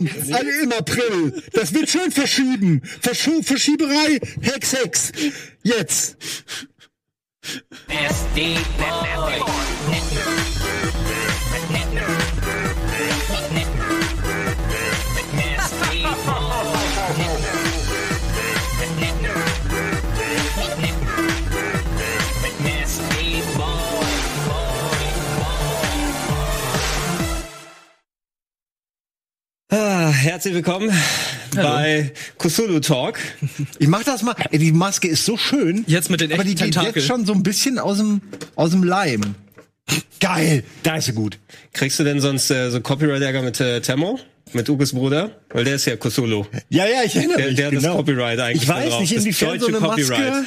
Alle im April. Das wird schön verschieben. Verschu Verschieberei. Hex, Hex. Jetzt. Ah, herzlich willkommen bei Kusulu Talk. Ich mach das mal. Ey, die Maske ist so schön. Jetzt mit den aber die echten geht jetzt schon so ein bisschen aus dem aus dem Leim. Geil. Da ist sie gut. Kriegst du denn sonst äh, so Copyright-Ärger mit äh, Temo? Mit Uges Bruder? Weil der ist ja Kusulu. Ja, ja, ich erinnere Der, mich. der hat das genau. Copyright eigentlich Ich weiß darauf. nicht, Das inwiefern so deutsche eine Maske.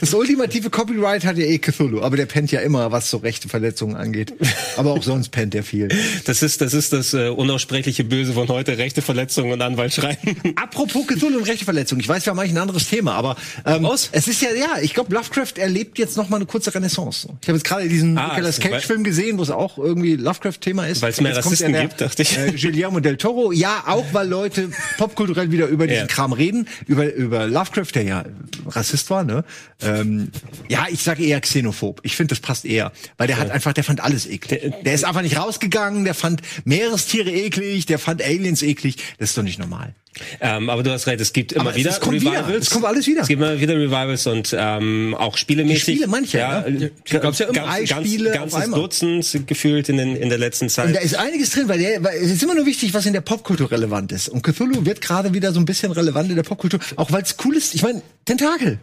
Das ultimative Copyright hat ja eh Cthulhu, aber der pennt ja immer, was so rechte Verletzungen angeht. Aber auch sonst pennt er viel. Das ist das, ist das äh, unaussprechliche Böse von heute. Rechte Verletzungen und Anwaltschreien. Apropos Cthulhu und rechte Verletzungen. Ich weiß, wir haben eigentlich ein anderes Thema, aber ähm, Raus. es ist ja, ja, ich glaube, Lovecraft erlebt jetzt noch mal eine kurze Renaissance. Ich habe jetzt gerade diesen Ah, Nicolas Cage-Film gesehen, wo es auch irgendwie Lovecraft-Thema ist. Weil es mehr Jetzt Rassisten der, gibt, dachte ich. Äh, Guillermo del Toro. Ja, auch weil Leute popkulturell wieder über diesen Ja. Kram reden, über, über Lovecraft, der ja Rassist war, ne? Ähm, ja, ich sage eher xenophob. Ich finde, das passt eher, weil der hat einfach, der fand alles eklig. Der- Der, ist einfach nicht rausgegangen, der fand Meerestiere eklig, der fand Aliens eklig. Das ist doch nicht normal. ähm, aber du hast recht, es gibt immer Aber wieder es kommt wieder. Revivals. Es kommt alles wieder. Es gibt immer wieder Revivals und ähm, auch spielemäßig. Die Spiele, manche, ja. ja. äh, gab's ja immer. Ganz, ganz, Spiele auf ganzes. Dutzend gefühlt in, den, in der letzten Zeit. Und da ist einiges drin, weil, der, weil es ist immer nur wichtig, was in der Popkultur relevant ist. Und Cthulhu wird gerade wieder so ein bisschen relevant in der Popkultur, auch weil es cool ist. Ich meine, Tentakel.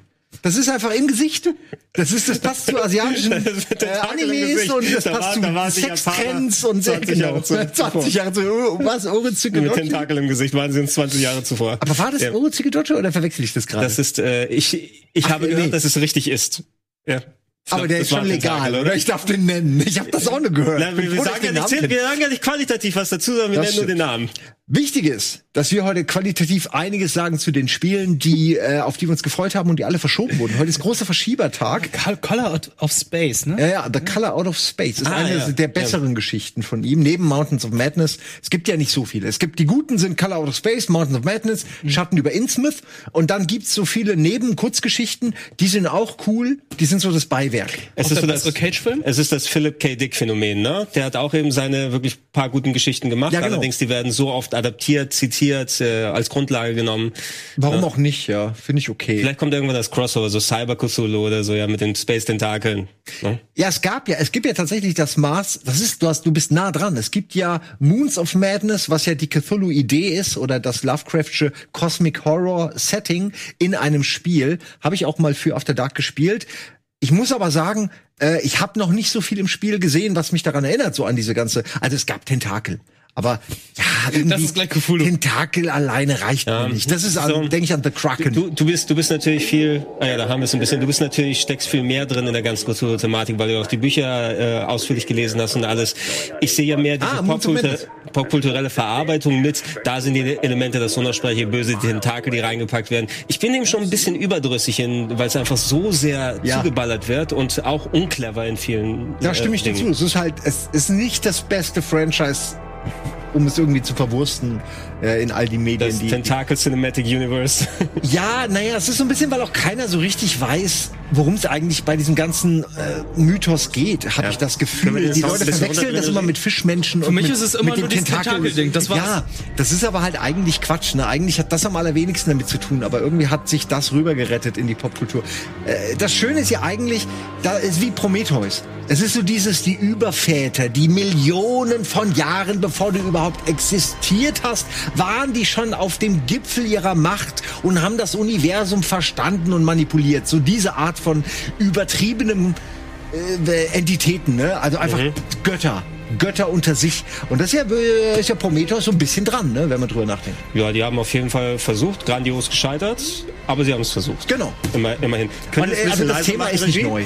Das ist einfach im Gesicht. Das ist das passt zu asiatischen äh, Animes und das Da passt war- zu da Sextrends und 20 Jahre zu- 20 Jahre zu oh, was Orozike mit Tentakel im Gesicht waren sie uns 20 Jahre zuvor. Aber war das Ja. Orozike Dojo oder verwechsel ich das gerade? Das ist, äh, ich, ich Ach, habe nee. gehört, dass es richtig ist. Ja. Ich aber glaub, der ist schon legal, Tentakel, oder? Ich darf den nennen. Ich habe das auch nur gehört. Na, wir, wir, sagen ja nicht, wir sagen ja nicht qualitativ was dazu, sondern wir Das nennen nur den stimmt. Namen. Wichtig ist, dass wir heute qualitativ einiges sagen zu den Spielen, die äh, auf die wir uns gefreut haben und die alle verschoben wurden. Heute ist großer Verschiebertag. Col- Color out of Space, ne? Ja, ja, The Color Out of Space ist Ah, eine ja. der besseren Geschichten von ihm, neben Mountains of Madness. Es gibt ja nicht so viele. Es gibt die guten sind Color Out of Space, Mountains of Madness, Mhm. Schatten über Innsmouth und dann gibt's so viele Neben-Kurzgeschichten, die sind auch cool, die sind so das Beiwerk. Es Auch ist, so das, bessere Cage-Film? es ist das Philip K. Dick Phänomen, ne? Der hat auch eben seine wirklich paar guten Geschichten gemacht. Ja, genau. Allerdings, die werden so oft adaptiert, zitiert, äh, als Grundlage genommen. Warum auch nicht, ja, finde ich okay. Vielleicht kommt irgendwann das Crossover, so Cyber Cthulhu oder so, ja, mit den Space Tentakeln. Ne? Ja, es gab ja, es gibt ja tatsächlich das Maß, das ist, du hast, du bist nah dran. Es gibt ja Moons of Madness, was ja die Cthulhu-Idee ist, oder das Lovecraftsche Cosmic Horror Setting in einem Spiel. Habe ich auch mal für After Dark gespielt. Ich muss aber sagen, äh, ich habe noch nicht so viel im Spiel gesehen, was mich daran erinnert, so an diese ganze. Also es gab Tentakel. Aber ja, irgendwie ist gleich Cthulhu. Tentakel alleine reicht mir nicht. Das ist, so- denke ich an The Kraken. Du, du bist, du bist natürlich viel, ah ja, da haben wir es ein bisschen, du bist natürlich, steckst viel mehr drin in der ganzen Cthulhu-Thematik, weil du auch die Bücher äh, ausführlich gelesen hast und alles. Ich sehe ja mehr diese Ah, popkultur popkulturelle Verarbeitung mit. Da sind die Elemente, das unersprechliche Böse, Tentakel, die reingepackt werden. Ich bin dem schon ein bisschen überdrüssig, weil es einfach so sehr Ja. zugeballert wird und auch unclever in vielen Da stimme äh, ich dir zu. Es ist halt, es ist nicht das beste Franchise, um es irgendwie zu verwursten äh, in all die Medien, Das die. Tentacle Cinematic Universe. ja, naja, es ist so ein bisschen, weil auch keiner so richtig weiß, worum es eigentlich bei diesem ganzen äh, Mythos geht, habe ich das Gefühl. Die Leute verwechseln das immer mit Fischmenschen und mich mit, ist es immer mit nur Tentakeln. Tentakel-Ding, das war's. Ja, das ist aber halt eigentlich Quatsch. Ne? Eigentlich hat das am allerwenigsten damit zu tun, aber irgendwie hat sich das rübergerettet in die Popkultur. Äh, das Schöne ist ja eigentlich, da ist wie Prometheus. Es ist so dieses, die Überväter, die Millionen von Jahren, bevor du überhaupt existiert hast, waren die schon auf dem Gipfel ihrer Macht und haben das Universum verstanden und manipuliert. So diese Art von übertriebenem äh, Entitäten, ne? Also einfach Götter. Götter unter sich. Und das ist ja, äh, ist ja Prometheus so ein bisschen dran, ne? wenn man drüber nachdenkt. ja, die haben auf jeden Fall versucht, grandios gescheitert, aber sie haben es versucht. Genau. Immer, immerhin. Können Und, äh, also bisschen das leiser Thema machen, ist nicht Regie? neu.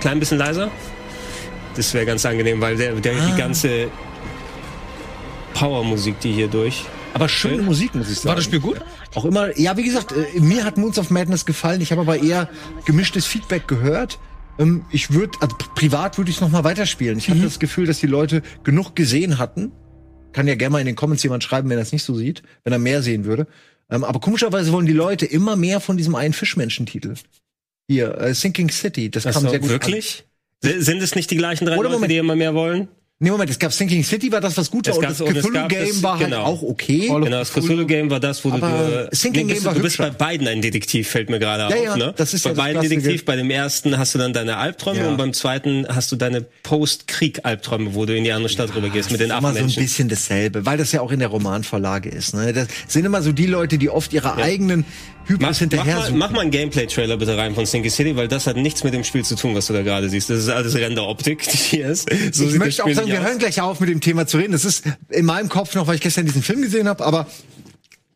Klein bisschen leiser. Das wäre ganz angenehm, weil der, der Ah. die ganze Powermusik, die hier durch. Aber schöne Musik, muss ich sagen. War das Spiel gut? Auch immer, ja, wie gesagt, äh, mir hat Moons of Madness gefallen. Ich habe aber eher gemischtes Feedback gehört. Ähm, ich würde, also privat würde ich es noch mal weiterspielen. Ich hatte das Gefühl, dass die Leute genug gesehen hatten Kann ja gerne mal in den Comments jemand schreiben, wenn er es nicht so sieht, wenn er mehr sehen würde. Ähm, aber komischerweise wollen die Leute immer mehr von diesem einen Fischmenschen-Titel. Hier, äh, Sinking City, das kam so, sehr gut wirklich? An. Sind es nicht die gleichen drei Oder Leute, Moment. die immer mehr wollen? Nee, Moment, es gab Sinking City, war das was gut war, Es und gab- das und gab Cthulhu-Game das- war halt genau. auch okay. Genau, das Cthulhu-Game war das, wo du, Aber du, Sinking bist, Game war du bist bei beiden ein Detektiv, fällt mir gerade Ja, auf. ja, ne? das ist bei ja das beiden. Detektiv, bei dem ersten hast du dann deine Albträume Ja. und beim zweiten hast du deine Post-Krieg-Albträume, wo du in die andere Stadt rübergehst mit den immer so ein Affenmenschen. bisschen dasselbe, weil das ja auch in der Romanvorlage ist. Ne? Das sind immer so die Leute, die oft ihre eigenen Hybris Mach, mach, hinterher mal, mach mal einen Gameplay-Trailer bitte rein von Sinky City, weil das hat nichts mit dem Spiel zu tun, was du da gerade siehst. Das ist alles Render-Optik, die hier ist. So ich sieht das Spiel sagen, wir hören gleich auf, mit dem Thema zu reden. Das ist in meinem Kopf noch, weil ich gestern diesen Film gesehen habe, aber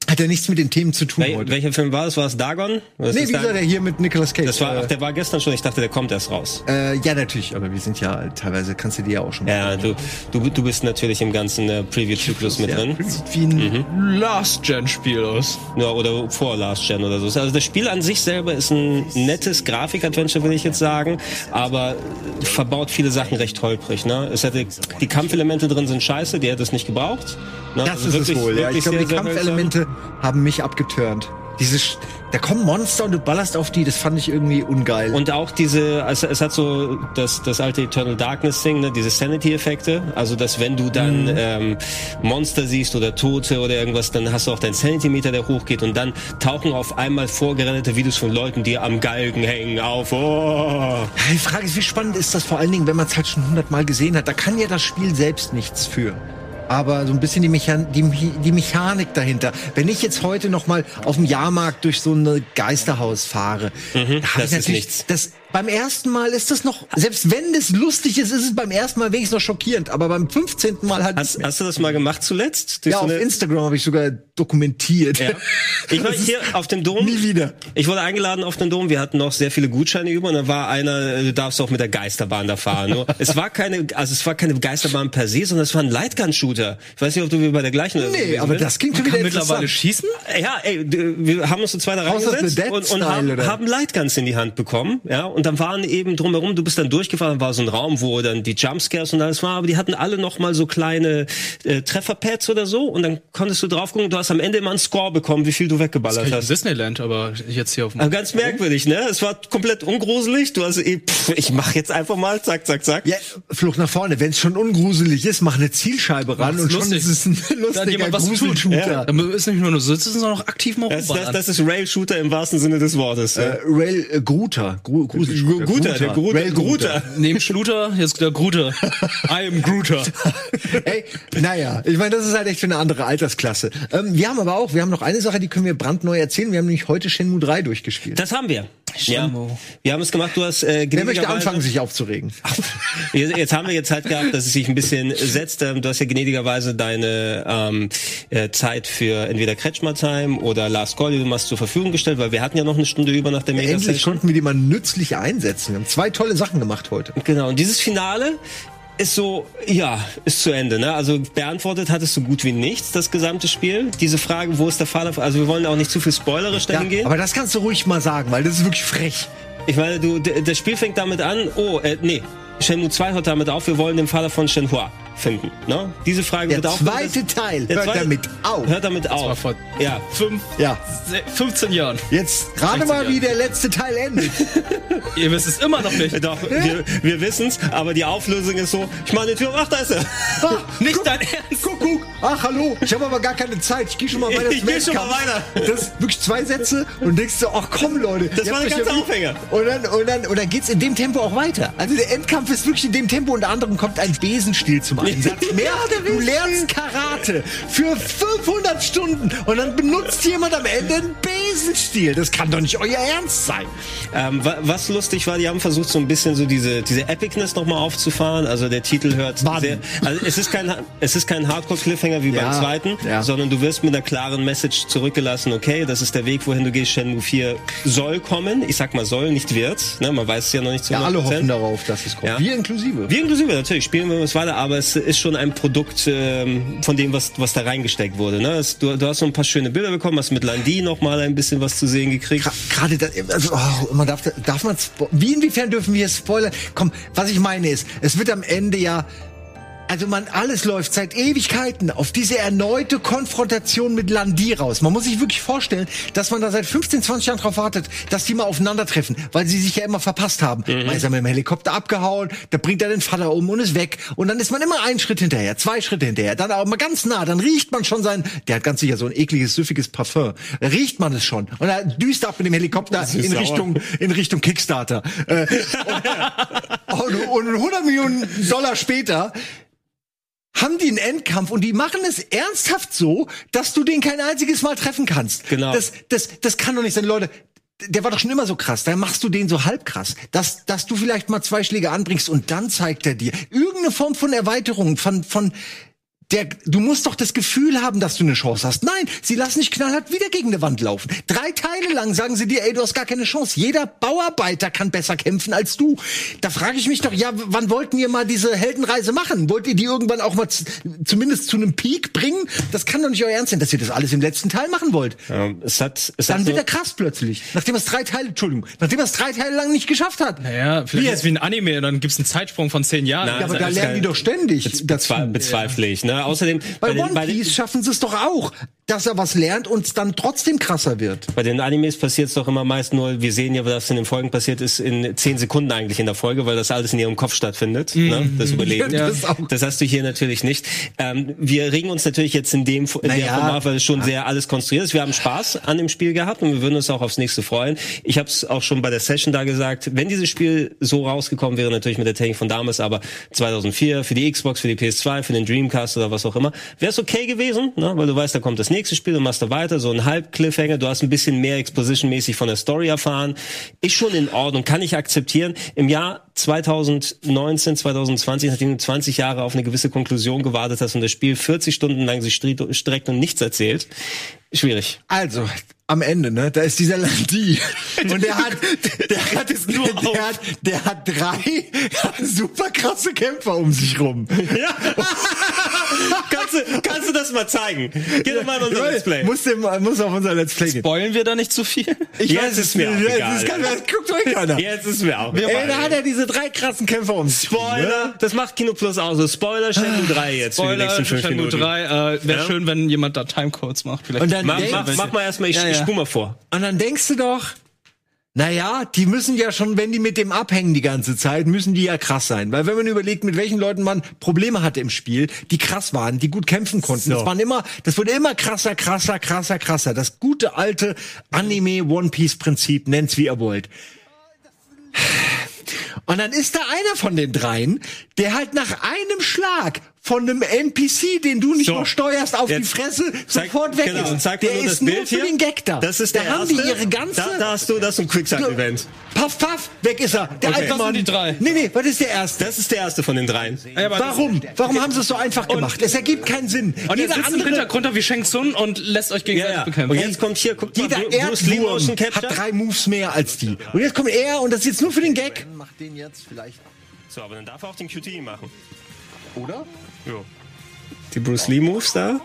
hat ja nichts mit den Themen zu tun Wel heute. welcher Film war es? War es Dagon? Was Nee, wie gesagt, der hier mit Nicolas Cage. Das war, ach, äh, der war gestern schon. Ich dachte, der kommt erst raus. äh, ja, natürlich, aber wir sind ja teilweise, kannst du dir ja auch schon Ja, du, du, du bist natürlich im ganzen äh, Preview-Zyklus mit drin. Sieht wie ein Mhm. Last-Gen-Spiel aus. Ja, oder vor Last Gen oder so. Also das Spiel an sich selber ist ein nettes Grafik-Adventure, will ich jetzt sagen, aber verbaut viele Sachen recht holprig. Ne? Es hätte, die Kampfelemente drin sind scheiße, die hätte es nicht gebraucht. Ne? Das Also ist wirklich- es wohl, ja. Ich glaube, die Kampfelemente haben mich abgeturnt. Diese, Sch- da kommen Monster und du ballerst auf die, das fand ich irgendwie ungeil. Und auch diese, also es hat so das, das alte Eternal Darkness Ding, ne, diese Sanity-Effekte. Also, dass wenn du dann Mhm. ähm, Monster siehst oder Tote oder irgendwas, dann hast du auch deinen Sanity-Meter, der hochgeht und dann tauchen auf einmal vorgerenderte Videos von Leuten, die am Galgen hängen, auf. Oh. Die Frage ist, wie spannend ist das vor allen Dingen, wenn man es halt schon hundertmal gesehen hat. Da kann ja das Spiel selbst nichts für. Aber so ein bisschen die, Mechan die, die Mechanik dahinter. Wenn ich jetzt heute noch mal auf dem Jahrmarkt durch so ein Geisterhaus fahre, Mhm, das ich natürlich, nichts. das beim ersten Mal ist das noch, selbst wenn es lustig ist, ist es beim ersten Mal wenigstens noch schockierend. Aber beim 15. Mal halt Hast, hast du das mal gemacht zuletzt? Durch ja, so auf Instagram habe ich sogar dokumentiert. Ja. Ich war Das hier auf dem Dom. Nie wieder. Ich wurde eingeladen auf den Dom. Wir hatten noch sehr viele Gutscheine über und da war einer, du darfst auch mit der Geisterbahn da fahren. Nur, es war keine, also es war keine Geisterbahn per se, sondern es war ein Lightgun-Shooter. Ich weiß nicht, ob du wie bei der gleichen oder so Nee, aber bist. das klingt schon Kann wieder mittlerweile schießen? Ja, ey, wir haben uns so zwei da reingesetzt und, und haben, haben Lightguns in die Hand bekommen, ja, und dann waren eben drumherum, du bist dann durchgefahren, war so ein Raum, wo dann die Jumpscares und alles war, aber die hatten alle noch mal so kleine äh, Trefferpads oder so und dann konntest du drauf gucken, du hast am Ende immer einen Score bekommen, wie viel du weggeballert Das hast. Disneyland, aber jetzt hier auf dem. Also ganz merkwürdig, ne? Es war komplett ungruselig. Du hast eh, pff, ich mach jetzt einfach mal, zack, zack, zack. Ja, Flucht nach vorne. Wenn es schon ungruselig ist, mach eine Zielscheibe ran und schon lustig. ist es ein lustiger jemand was zu tun. Gruselshooter. Da ist nicht nur nur sitzen, sondern auch aktiv mal Das, das, das ist Rail-Shooter im wahrsten Sinne des Wortes. ja. Äh, Rail äh, Gruter. Gru Gruselshooter. Guter, der Gruter. Rail Gruter. Neben Schluter, jetzt der Gruter. I am Gruter. Ey, naja, ich meine, das ist halt echt für eine andere Altersklasse. Ähm, wir haben aber auch, wir haben noch eine Sache, die können wir brandneu erzählen. Wir haben nämlich heute Shenmue 3 durchgespielt. Das haben wir. Ja. Wir haben es gemacht, du hast äh, Wer möchte anfangen, sich aufzuregen? Jetzt haben wir jetzt halt gehabt, dass es sich ein bisschen setzt. Ähm, Du hast ja gnädigerweise deine ähm, äh, Zeit für entweder Kretschmer Time oder Last Call, die du machst, zur Verfügung gestellt, weil wir hatten ja noch eine Stunde über nach der Mega Endlich konnten wir die mal nützlich einsetzen. Wir haben zwei tolle Sachen gemacht heute. Genau, und dieses Finale ist so, ja, ist zu Ende. Ne? Also beantwortet hat es so gut wie nichts, das gesamte Spiel. Diese Frage, wo ist der Vater? Also wir wollen auch nicht zu viel spoilerisch Ja, dahin gehen. aber das kannst du ruhig mal sagen, weil das ist wirklich frech. Ich meine, du, das Spiel fängt damit an, oh, äh, nee, Shenmue 2 hört damit auf, wir wollen den Vater von Shenhua finden. Ne? Diese Frage Der wird auch... zweite Teil Der hört zweite- damit auf. Hört damit auf. war vor- ja. Fünf, Ja, se- 15 Jahren. jetzt 16 mal, wie Jahre. der letzte Teil endet. Ihr wisst es immer noch nicht. Doch, wir, wir wissen's, aber die Auflösung ist so, ich meine, die Tür, ach, da ist er. Ah, Nicht guck, dein Ernst. Guck, guck. Ach, hallo. Ich habe aber gar keine Zeit. Ich gehe schon mal weiter. Ich zum geh schon mal weiter. Das ist wirklich zwei Sätze und denkst du, ach komm, Leute. Das war der ganze Aufhänger. Und dann, und dann, und dann geht's in dem Tempo auch weiter. Also der Endkampf ist wirklich in dem Tempo. Unter anderem kommt ein Besenstiel zum Einsatz. Mehr, du lernst Karate für 500 Stunden und dann benutzt jemand am Ende einen Besenstiel. Das kann doch nicht euer Ernst sein. Ähm, wa- was lustig war, die haben versucht, so ein bisschen so diese, diese Epicness nochmal aufzufahren. Also der Titel hört Wann? sehr, also es ist kein, es ist kein Hardcore-Cliffhanger wie Ja, beim zweiten, ja. sondern du wirst mit einer klaren Message zurückgelassen, okay, das ist der Weg, wohin du gehst. Shenmue 4 soll kommen. Ich sag mal soll, nicht wird. Ne, man weiß es ja noch nicht zu Ja, alle 100%. hoffen darauf, dass es kommt. Ja. Wir inklusive. Wir inklusive, natürlich, spielen wir es weiter, aber es ist schon ein Produkt ähm, von dem, was, was da reingesteckt wurde. Ne? Es, du, du hast so ein paar schöne Bilder bekommen, hast mit Landi noch mal ein bisschen was zu sehen gekriegt. Gerade also, oh, man darf, darf man, wie inwiefern dürfen wir spoilern? Komm, was ich meine ist, es wird am Ende ja Also man, alles läuft seit Ewigkeiten auf diese erneute Konfrontation mit Landi raus. Man muss sich wirklich vorstellen, dass man da seit 15, 20 Jahren drauf wartet, dass die mal aufeinandertreffen, weil sie sich ja immer verpasst haben. Mhm. Mal ist er mit dem Helikopter abgehauen, da bringt er den Vater um und ist weg. Und dann ist man immer einen Schritt hinterher, zwei Schritte hinterher, dann auch mal ganz nah, dann riecht man schon sein, der hat ganz sicher so ein ekliges, süffiges Parfum. Da riecht man es schon. Und er düst ab mit dem Helikopter in sauer. Richtung, in Richtung Kickstarter. Äh, und, und 100 Millionen Dollar später haben die einen Endkampf und die machen es ernsthaft so, dass du den kein einziges Mal treffen kannst. Genau. Das, das, das kann doch nicht sein, Leute. Der war doch schon immer so krass. Dann machst du den so halb krass, dass, dass du vielleicht mal zwei Schläge anbringst und dann zeigt er dir irgendeine Form von Erweiterung, von, von, der, du musst doch das Gefühl haben, dass du eine Chance hast. Nein, sie lassen dich knallhart wieder gegen eine Wand laufen. Drei Teile lang sagen sie dir, ey, du hast gar keine Chance. Jeder Bauarbeiter kann besser kämpfen als du. Da frage ich mich doch, ja, wann wollten ihr mal diese Heldenreise machen? Wollt ihr die irgendwann auch mal zumindest zu einem Peak bringen? Das kann doch nicht euer Ernst sein, dass ihr das alles im letzten Teil machen wollt. Ähm, es hat, es Dann hat wird so, er krass plötzlich. Nachdem er es drei Teile, Entschuldigung, nachdem er es drei Teile lang nicht geschafft hat. Naja, vielleicht Wie ist es wie ein Anime, dann gibt's einen Zeitsprung von zehn Jahren. Nein, Ja, aber da lernen die doch ständig bezwe bezweifle ich. Ne? Außerdem, Bei, den- One den- Piece schaffen sie es doch auch, dass er was lernt und es dann trotzdem krasser wird. Bei den Animes passiert es doch immer meist nur, wir sehen ja, was in den Folgen passiert ist, in zehn Sekunden eigentlich in der Folge, weil das alles in ihrem Kopf stattfindet, ne? das Überleben. Ja, das das hast du hier natürlich nicht. Ähm, wir regen uns natürlich jetzt in dem in der Naja. Format, weil es schon sehr alles konstruiert ist. Wir haben Spaß an dem Spiel gehabt und wir würden uns auch aufs nächste freuen. Ich habe es auch schon bei der Session da gesagt, wenn dieses Spiel so rausgekommen wäre, natürlich mit der Technik von damals, aber 2004 für die Xbox, für die PS2, für den Dreamcast oder was auch immer, wäre es okay gewesen, ne? weil du weißt, da kommt das nächste Spiel, du machst da weiter, so ein Halb-Cliffhanger, du hast ein bisschen mehr Exposition-mäßig von der Story erfahren, ist schon in Ordnung, kann ich akzeptieren. Im Jahr 2019, 2020, nachdem du 20 Jahre auf eine gewisse Konklusion gewartet hast und das Spiel 40 Stunden lang sich streckt und nichts erzählt, schwierig. Also, am Ende, ne, da ist dieser Landi. Und der hat, der hat, es nur der, auf. hat, der hat drei super krasse Kämpfer um sich rum. Ja. kannst, du, kannst du das mal zeigen? Geh doch mal in unser Let's Play. Muss, dem, muss auf unser Let's Play gehen. Spoilen wir da nicht zu viel? Ich Jetzt ist mir auch ja, egal. Das kann, das guckt euch keiner. Jetzt ist mir auch. Ey, da hat er diese drei krassen Kämpfer um sich rum, Spoiler, das macht Kino Plus aus. So Spoiler Shenmue 3 jetzt für die Spoiler, nächsten fünf Shenmue Minuten. 3, äh, wäre Ja? schön, wenn jemand da Timecodes macht. Vielleicht Und dann Mach, mach, mach mal erstmal, ich, Ja, ja. Spul mal vor. Und dann denkst du doch, naja, die müssen ja schon, wenn die mit dem abhängen die ganze Zeit, müssen die ja krass sein. Weil wenn man überlegt, mit welchen Leuten man Probleme hatte im Spiel, die krass waren, die gut kämpfen konnten, das waren immer, das wurde immer krasser, krasser, krasser, krasser. Das gute alte Anime One Piece Prinzip, nennt's wie ihr wollt. Und dann ist da einer von den dreien, der halt nach einem Schlag von einem NPC, den du nicht So. nur steuerst, auf die Jetzt Fresse Zeig- sofort weg genau, ist. zeig der nur ist das nur Bild für hier. den Gag da. Das ist der da haben erste. die ihre ganze Da, da hast du, das ist ein Quicksand-Event. Paff, paff, weg ist er. Der Okay. alte Das Mann. sind die drei. Nee, nee, was ist der erste? Das ist der erste von den dreien. Ja, Warum? Warum haben sie es so einfach gemacht? Es ergibt keinen Sinn. Und er jeder sitzt im andere, Hintergrund wie Shang Tsung und lässt euch Ja, gegenseitig ja. bekämpfen. Und jetzt kommt hier, guck mal, jeder Bru- Bruce Lee Erdwurm hat drei Moves mehr als die. Und jetzt kommt er und das ist jetzt nur für den Gag. Macht den jetzt vielleicht. So, aber dann darf er auch den QTE machen. Oder? Jo. Die Bruce Lee Moves da.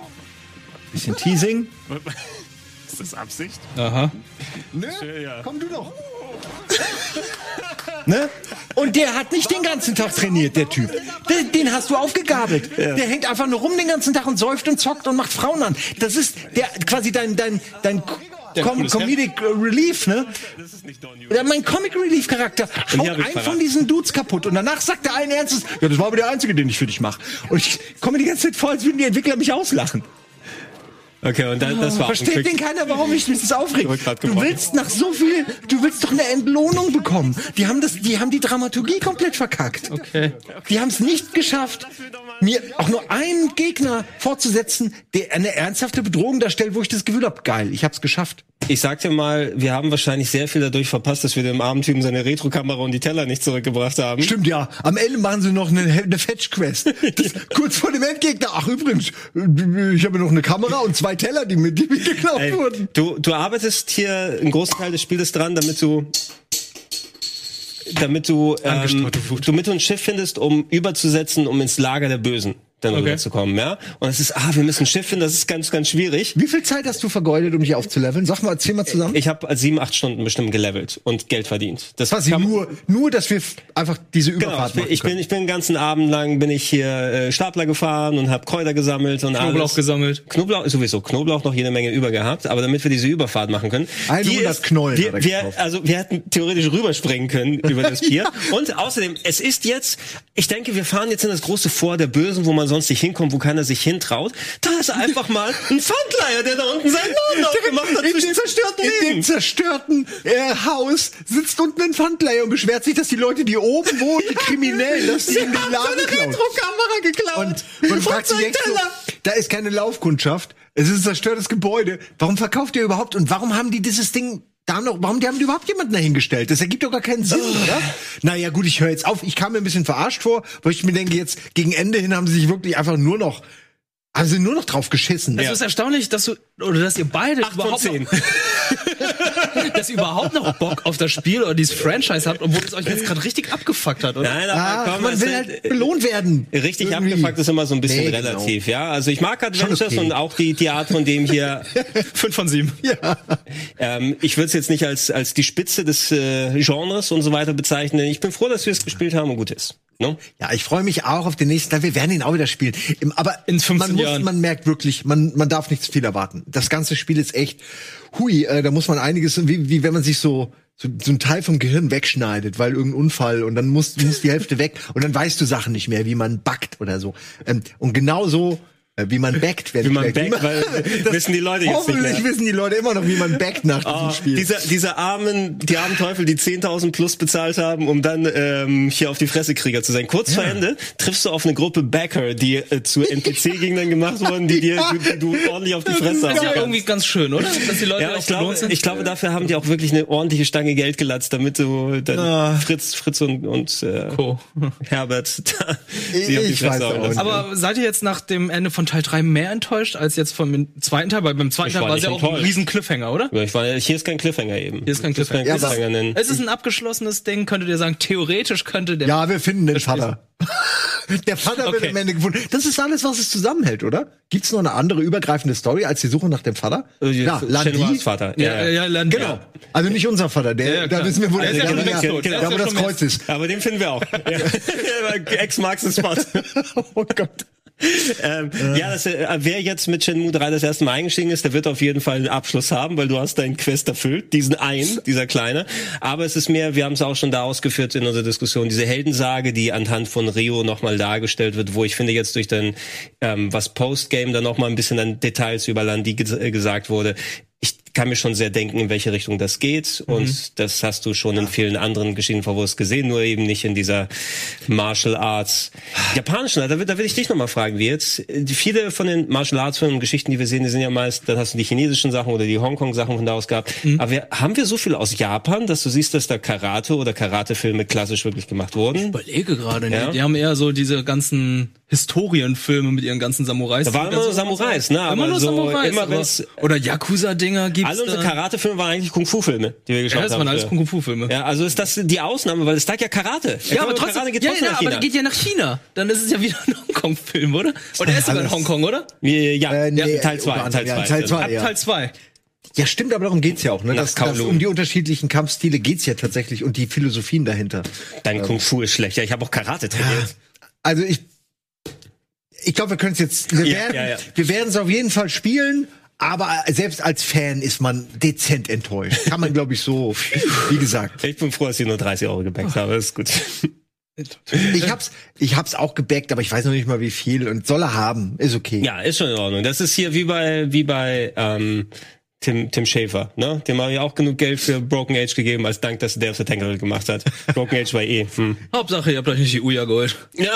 Bisschen Teasing. Ist das Absicht? Aha. Nö, Ja. komm du doch. Ne? Und der hat nicht den ganzen Tag trainiert, der Typ. Den, den hast du aufgegabelt. Der hängt einfach nur rum den ganzen Tag und säuft und zockt und macht Frauen an. Das ist der quasi dein dein dein Com cooles Comedic Relief, ne? Das ist nicht Don Ja, mein Comic Relief Charakter haut einen verraten. von diesen Dudes kaputt und danach sagt der allen Ernstes, ja, das war aber der einzige, den ich für dich mache. Und ich komme die ganze Zeit vor, als würden die Entwickler mich auslachen. Okay, und dann, das war Versteht denn keiner, warum ich mich das grad Du willst nach so viel, du willst doch eine Entlohnung bekommen. Die haben das, die haben die Dramaturgie komplett verkackt. Okay. Die haben es nicht geschafft, mir auch nur einen Gegner fortzusetzen, der eine ernsthafte Bedrohung darstellt, wo ich das Gefühl habe, geil, ich hab's geschafft. Ich sag dir mal, wir haben wahrscheinlich sehr viel dadurch verpasst, dass wir dem armen Typen seine Retro-Kamera und die Teller nicht zurückgebracht haben. Stimmt ja. Am Ende machen sie noch eine, eine Fetch-Quest. Kurz vor dem Endgegner. Ach übrigens, äh, ich habe noch eine Kamera und zwei Teller, die mir, die mir geklaut Ey, wurden. du, du arbeitest hier einen großen Teil des Spieles dran, damit du damit du ähm, damit du ein Schiff findest, um überzusetzen, um ins Lager der Bösen dann Okay. rüberzukommen, ja. Und es ist, ah, wir müssen ein Schiff finden, das ist ganz, ganz schwierig. Wie viel Zeit hast du vergeudet, um dich aufzuleveln? Sag mal, erzähl mal zusammen. Ich habe sieben, acht Stunden bestimmt gelevelt und Geld verdient. Das Quasi kann- nur, nur, dass wir einfach diese Genau, Überfahrt ich bin, machen ich bin, ich bin den ganzen Abend lang bin ich hier äh, Stapler gefahren und habe Kräuter gesammelt und Knoblauch alles. gesammelt. Knoblauch sowieso Knoblauch noch jede Menge über gehabt, aber damit wir diese Überfahrt machen können, 100 Knollen wir, hat er wir, also wir hätten theoretisch rüberspringen können über das Pier und außerdem es ist jetzt, ich denke, wir fahren jetzt in das große Vor der Bösen, wo man sonst nicht hinkommt, wo keiner sich hintraut. Da ist einfach mal ein Pfandleiher, der da unten seinen Laden aufgemacht hat zwischen zerstörten In dem zerstörten äh, Haus sitzt unten ein Pfandleiher und beschwert sich, dass die Leute, die oben wohnen, die Kriminellen, dass die Sie in den haben Laden seine klauen. Retrokamera geklaut. Und man fragt sich so, da ist keine Laufkundschaft, es ist ein zerstörtes Gebäude. Warum verkauft ihr überhaupt und warum haben die dieses Ding da noch, warum die haben die überhaupt jemanden dahingestellt? Das ergibt doch gar keinen Sinn, oder? Naja, gut, ich höre jetzt auf. Ich kam mir ein bisschen verarscht vor, weil ich mir denke, jetzt gegen Ende hin haben sie sich wirklich einfach nur noch, haben sie nur noch drauf geschissen. Es ist erstaunlich, dass du oder dass ihr beide Acht von überhaupt zehn. dass ihr überhaupt noch Bock auf das Spiel oder dieses Franchise habt, obwohl es euch jetzt gerade richtig abgefuckt hat, oder? Nein, aber Ah, komm, man es will halt belohnt werden. Richtig Irgendwie. abgefuckt ist immer so ein bisschen Nee, genau. relativ, ja. Also ich mag Adventures okay. und auch die, die Art von dem hier. Fünf von sieben. ähm, ich würde es jetzt nicht als, als die Spitze des äh, Genres und so weiter bezeichnen. Ich bin froh, dass wir es gespielt haben und gut ist. Ne? Ja, ich freue mich auch auf den nächsten Teil. Wir werden ihn auch wieder spielen. Aber In 15 man muss, Jahren. man merkt wirklich, man, man darf nicht zu viel erwarten. Das ganze Spiel ist echt, hui, äh, da muss man einiges, wie, wie wenn man sich so, so, so ein Teil vom Gehirn wegschneidet, weil irgendein Unfall und dann muss, muss die Hälfte weg und dann weißt du Sachen nicht mehr, wie man backt oder so. Ähm, und genau so, wie man backt, Wie man backt, weil wissen die Leute jetzt nicht Hoffentlich wissen die Leute immer noch, wie man backt nach diesem Oh, Spiel. dieser, dieser armen, die armen Teufel, die 10.000 plus bezahlt haben, um dann ähm, hier auf die Fressekrieger zu sein. Kurz vor Ende triffst du auf eine Gruppe Backer, die äh, zu NPC-Gegnern gemacht wurden, die dir die, du ordentlich auf die Fresse Das haben ist ja irgendwie ganz schön, oder? Dass die Leute Ja, ich glaube, sind. ich glaube, dafür haben die auch wirklich eine ordentliche Stange Geld gelatzt, damit du dann Fritz, Fritz und, und äh, Co. Herbert da Ich- sie auf die Fresse weiß hauen. Aber seid ihr jetzt nach dem Ende von Teil 3 mehr enttäuscht als jetzt vom zweiten Teil? Weil beim zweiten Ich Teil war war es ja auch ein riesen Cliffhanger, oder? Ja, ich war, hier ist kein Cliffhanger eben. Hier ist kein Cliffhanger. kein Ja, Cliffhanger nennen. Es ist ein abgeschlossenes Ding, könntet ihr sagen, theoretisch könnte der Ja, wir finden den Vater. Der Vater wird Okay. am Ende gefunden. Das ist alles, was es zusammenhält, oder? Gibt's noch eine andere übergreifende Story als die Suche nach dem Vater? Äh, Ja, Landi. Vater. Ja, ja, ja, Land- Genau. Also nicht unser Vater, der, Ja, ja, da wissen wir, wo Der der, ist ja da, schon wo der, wegtot. Der da, wo das Kreuz ist. Aber den finden wir auch. Ja. Ex-Marx-Spot. Oh Gott. ähm, ja, das, äh, wer jetzt mit Shenmue 3 das erste Mal eingestiegen ist, der wird auf jeden Fall einen Abschluss haben, weil du hast deinen Quest erfüllt, diesen einen, dieser kleine. Aber es ist mehr, wir haben es auch schon da ausgeführt in unserer Diskussion, diese Heldensage, die anhand von Rio nochmal dargestellt wird, wo ich finde jetzt durch den, ähm, was Postgame da nochmal ein bisschen an Details über Landi ges äh, gesagt wurde, ich kann mir schon sehr denken, in welche Richtung das geht. Und das hast du schon in vielen anderen Geschichten vor Wurst gesehen, nur eben nicht in dieser Martial Arts japanischen. Da, will- da will ich dich nochmal fragen, wie jetzt. äh, Viele von den Martial Arts Filmen und Geschichten, die wir sehen, die sind ja meist, dann hast du die chinesischen Sachen oder die Hongkong Sachen von da aus gehabt. Aber wir, haben wir so viel aus Japan, dass du siehst, dass da Karate oder Karate-Filme klassisch wirklich gemacht wurden? überlege gerade, ne? Ja. Die haben eher so diese ganzen Historienfilme mit ihren ganzen Samurais. Da waren immer nur Samurais, ne? Immer nur so, Samurais. immer wenn's- oder Yakuza-Dinger gibt's Alle unsere. Karate-Filme waren eigentlich Kung-Fu-Filme, die wir geschaut Ja, das waren haben. alles. Kung-Fu-Filme. Ja, also ist das die Ausnahme, weil es sagt ja Karate. Ja, aber trotzdem, Karate geht ja, trotzdem ja, nach aber China. der geht ja nach China. Dann ist es ja wieder ein Hongkong-Film, oder? Oder er ist sogar in Hongkong, oder? Ja, Äh, nee, ja, Teil 2. unter Teil anderem, 2. ja, Teil zwei. Ab ja. Teil 2. Ja, stimmt, aber darum geht's ja auch. Ne? Das, das, um die unterschiedlichen Kampfstile geht's ja tatsächlich und die Philosophien dahinter. Dein Kung Fu ist schlecht. Ja, ich habe auch Karate trainiert. Also ich, ich glaube, wir können es jetzt, wir Ja, werden, ja, ja. wir werden es auf jeden Fall spielen. Aber selbst als Fan ist man dezent enttäuscht. Kann man, glaube ich, so, wie gesagt. Ich bin froh, dass ich nur 30 Euro gebackt habe. Ist gut. Ich hab's, ich hab's auch gebackt, aber ich weiß noch nicht mal wie viel und soll er haben. Ist okay. Ja, ist schon in Ordnung. Das ist hier wie bei, wie bei ähm, Tim, Tim Schäfer. Ne? Dem habe ich auch genug Geld für Broken Age gegeben, als Dank, dass der auf der Tangle gemacht hat. Broken Age war eh. Hm. Hauptsache, ihr habt euch nicht die Uja geholt. Ja,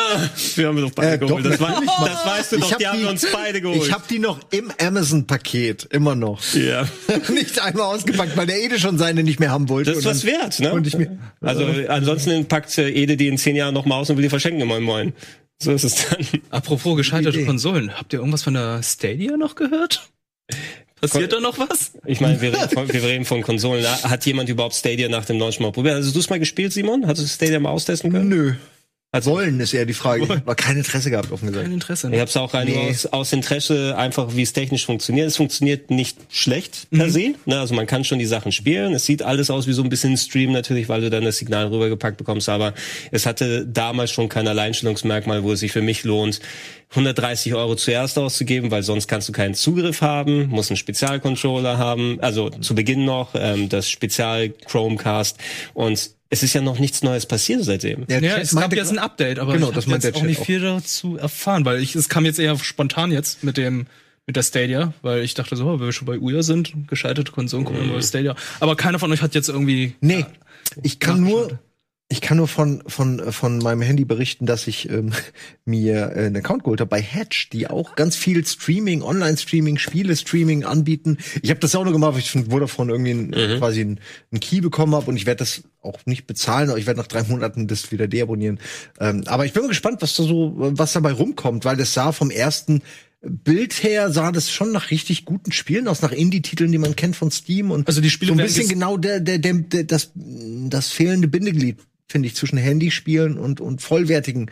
wir haben doch beide Äh, geholt. doch, das, war, mal. das weißt du doch, hab die haben wir uns beide geholt. Ich habe die noch im Amazon-Paket, immer noch. ja. nicht einmal ausgepackt, weil der Ede schon seine nicht mehr haben wollte. Das ist Und was wert, ne? konnte ich mir, Also ansonsten packt äh, Ede die in zehn Jahren noch mal aus und will die verschenken im Moin Moin. So ist es dann. Apropos gescheiterte. Konsolen. Habt ihr irgendwas von der Stadia noch gehört? Passiert da noch was? Ich meine, wir, reden von- wir reden von Konsolen. Hat jemand überhaupt Stadia nach dem Launch mal probiert? Also du es mal gespielt, Simon? Hattest du Stadia mal austesten können? nö. Wollen ist eher die Frage. War kein Interesse gehabt, offen gesagt. Kein Interesse. Ich habe es auch rein Nee. aus, aus Interesse, einfach wie es technisch funktioniert. Es funktioniert nicht schlecht Mhm. per se. Ne? Also man kann schon die Sachen spielen. Es sieht alles aus wie so ein bisschen ein Stream natürlich, weil du dann das Signal rübergepackt bekommst. Aber es hatte damals schon kein Alleinstellungsmerkmal, wo es sich für mich lohnt, 130 Euro zuerst auszugeben, weil sonst kannst du keinen Zugriff haben, musst einen Spezialcontroller haben, also zu Beginn noch ähm, das Spezial Chromecast und es ist ja noch nichts Neues passiert seitdem. Ja, Chat es gab jetzt ein Update, aber Genau, ich das habe jetzt auch nicht auch. viel dazu erfahren, weil ich, es kam jetzt eher spontan jetzt mit dem mit der Stadia, weil ich dachte so, oh, wenn wir schon bei Uya sind, gescheiterte Konsolen, gucken wir mal bei Stadia. Aber keiner von euch hat jetzt irgendwie Nee, ich kann nur. Ich kann nur von, von, von meinem Handy berichten, dass ich ähm, mir äh, einen Account geholt habe bei Hatch, die auch ganz viel Streaming, Online-Streaming, Spiele-Streaming anbieten. Ich habe das auch nur gemacht, weil ich von Vodafone irgendwie ein, quasi einen, einen Key bekommen habe und ich werde das auch nicht bezahlen, aber ich werde nach drei Monaten das wieder deabonnieren. Ähm, aber ich bin mal gespannt, was da so, was dabei rumkommt, weil das sah vom ersten Bild her sah das schon nach richtig guten Spielen aus, nach Indie-Titeln, die man kennt von Steam und Also die Spiele so ein bisschen genau der, der, der, der das, das fehlende Bindeglied finde ich zwischen Handyspielen und und vollwertigen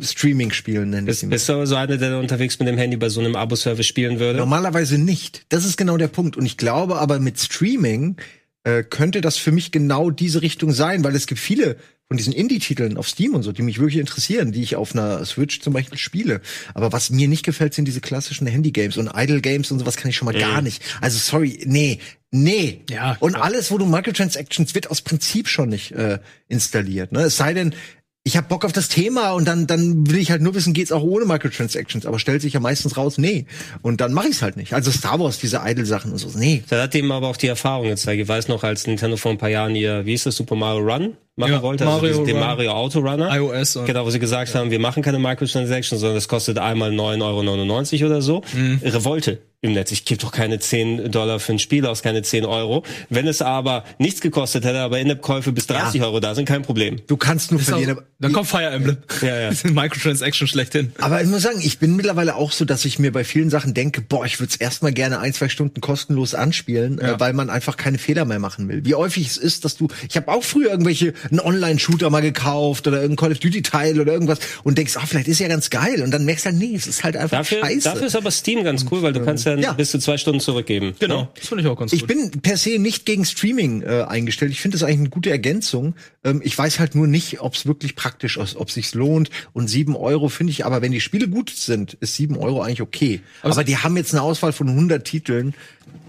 Streaming-Spielen nennen ich Bist, sie mal. bist du so einer, der unterwegs mit dem Handy bei so einem Abo-Service spielen würde? Normalerweise nicht. Das ist genau der Punkt. Und ich glaube aber mit Streaming äh, könnte das für mich genau diese Richtung sein, weil es gibt viele von diesen Indie-Titeln auf Steam und so, die mich wirklich interessieren, die ich auf einer Switch zum Beispiel spiele. Aber was mir nicht gefällt, sind diese klassischen Handy-Games und Idle-Games und sowas kann ich schon mal gar nicht. Also sorry, nee, nee. Ja, und klar. alles, wo du Microtransactions wird aus Prinzip schon nicht äh, installiert. Ne? Es sei denn, ich habe Bock auf das Thema und dann dann will ich halt nur wissen, geht's auch ohne Microtransactions, aber stellt sich ja meistens raus, nee. Und dann mache ich's halt nicht. Also Star Wars, diese Idle-Sachen und so, nee. Da hat eben aber auch die Erfahrung gezeigt. Ich weiß noch, als Nintendo vor ein paar Jahren ihr, wie ist das, Super Mario Run machen Ja, wollte, Mario also den Run. Mario Auto Runner. iOS und Genau, wo sie gesagt haben, wir machen keine Microtransactions, sondern das kostet einmal 9,99 Euro oder so. Mhm. Revolte im Netz. Ich gebe doch keine 10 Dollar für ein Spiel aus, keine 10 Euro. Wenn es aber nichts gekostet hätte, aber In-App-Käufe bis 30 Euro da sind, kein Problem. Du kannst nur verlieren. dann kommt Fire Emblem. Ja, ja. Das sind Microtransaction schlechthin. Aber ich muss sagen, ich bin mittlerweile auch so, dass ich mir bei vielen Sachen denke, boah, ich würde es erstmal gerne ein, zwei Stunden kostenlos anspielen, äh, weil man einfach keine Fehler mehr machen will. Wie häufig es ist, dass du, ich habe auch früher irgendwelche einen Online-Shooter mal gekauft oder irgendein Call of Duty Teil oder irgendwas und denkst, ah, vielleicht ist ja ganz geil und dann merkst du halt, nee, es ist halt einfach Dafür, scheiße. dafür ist aber Steam ganz cool, weil du kannst dann Ja. bis zu zwei Stunden zurückgeben. Genau, Ne? das finde ich auch ganz Ich gut. bin per se nicht gegen Streaming äh, eingestellt. Ich finde das eigentlich eine gute Ergänzung. Ähm, ich weiß halt nur nicht, ob es wirklich praktisch ist, ob sich's lohnt. Und sieben Euro finde ich, aber wenn die Spiele gut sind, ist sieben Euro eigentlich okay. Aber, die haben jetzt eine Auswahl von 100 Titeln.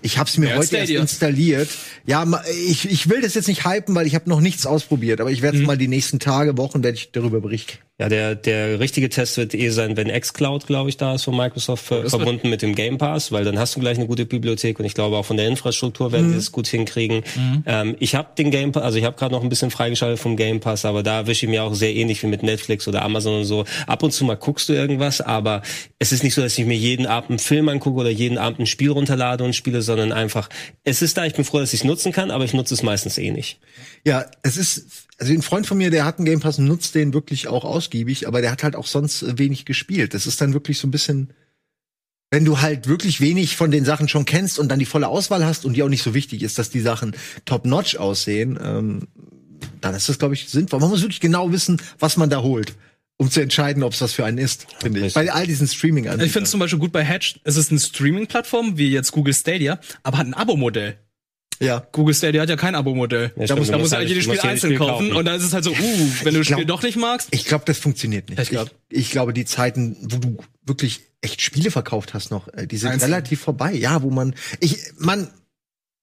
Ich habe es mir als heute erst installiert. Ja, ich, ich will das jetzt nicht hypen, weil ich habe noch nichts ausprobiert. Aber ich werde es Mhm. mal die nächsten Tage, Wochen werde ich darüber berichten. Ja, der, der richtige Test wird eh sein, wenn xCloud, glaube ich, da ist von Microsoft ver verbunden mit dem Game Pass, weil dann hast du gleich eine gute Bibliothek und ich glaube auch von der Infrastruktur werden sie es gut hinkriegen. Ähm, ich habe den Game Pass, also ich habe gerade noch ein bisschen freigeschaltet vom Game Pass, aber da wische ich mir auch sehr ähnlich wie mit Netflix oder Amazon und so. Ab und zu mal guckst du irgendwas, aber es ist nicht so, dass ich mir jeden Abend einen Film angucke oder jeden Abend ein Spiel runterlade und spiele, sondern einfach, es ist da, ich bin froh, dass ich es nutzen kann, aber ich nutze es meistens eh nicht. Ja, es ist, also ein Freund von mir, der hat einen Game Pass und nutzt den wirklich auch ausgiebig, aber der hat halt auch sonst äh, wenig gespielt. Das ist dann wirklich so ein bisschen, wenn du halt wirklich wenig von den Sachen schon kennst und dann die volle Auswahl hast und die auch nicht so wichtig ist, dass die Sachen top-notch aussehen, ähm, dann ist das, glaube ich, sinnvoll. Man muss wirklich genau wissen, was man da holt, um zu entscheiden, ob es was für einen ist, finde ich. Bei all diesen streaming Ich finde es zum Beispiel gut bei Hatch. Es ist eine Streaming-Plattform, wie jetzt Google Stadia, aber hat ein Abo-Modell. Ja. Google Stadia hat ja kein Abo-Modell. Ja, da stimmt, muss, du da musst muss halt- jedes du Spiel einzeln Spiel kaufen. kaufen. Und dann ist es halt so, uh, wenn du das glaub- Spiel doch nicht magst. Ich glaube, das funktioniert nicht. Ich glaub- ich, ich glaube, die Zeiten, wo du wirklich echt Spiele verkauft hast noch, äh, die sind Einzeln. relativ vorbei. Ja, wo man, ich, man,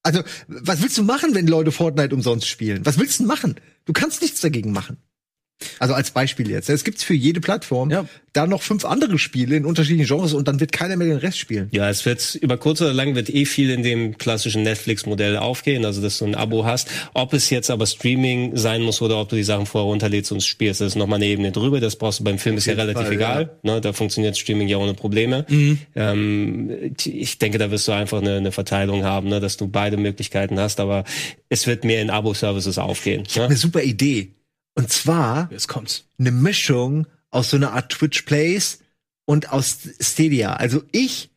also, was willst du machen, wenn Leute Fortnite umsonst spielen? Was willst du machen? Du kannst nichts dagegen machen. Also als Beispiel jetzt. Es gibt's für jede Plattform Ja. da noch fünf andere Spiele in unterschiedlichen Genres und dann wird keiner mehr den Rest spielen. Ja, es wird über kurz oder lang wird eh viel in dem klassischen Netflix-Modell aufgehen, also dass du ein Abo hast. Ob es jetzt aber Streaming sein muss oder ob du die Sachen vorher runterlädst und spielst, das ist nochmal eine Ebene drüber. Das brauchst du beim Film ist ja relativ Fall, egal. Ne, da funktioniert Streaming ja ohne Probleme. Ähm, ich denke, da wirst du einfach eine, eine Verteilung haben, ne, dass du beide Möglichkeiten hast, aber es wird mehr in Abo-Services aufgehen. Ne? Eine super Idee. Und zwar Jetzt kommt's. eine Mischung aus so einer Art Twitch Plays und aus Stadia. Also ich,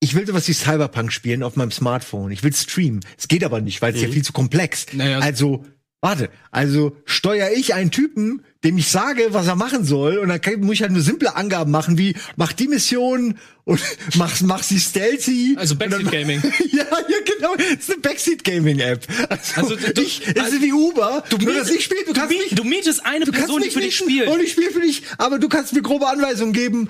ich will sowas wie Cyberpunk spielen auf meinem Smartphone. Ich will streamen. Es geht aber nicht, weil es ja viel zu komplex. Naja. Also Warte, also steuere ich einen Typen, dem ich sage, was er machen soll, und dann kann, muss ich halt nur simple Angaben machen, wie mach die Mission und mach, mach sie stealthy. Also Backseat Gaming. ja, ja, genau. Das ist eine Backseat Gaming App. Also, Also du- ich, es ist wie Uber. Du, nur, dass ich spiele, du Du, kannst mich, du mietest eine Person, die für dich spielt. Und ich spiele für dich, aber du kannst mir grobe Anweisungen geben,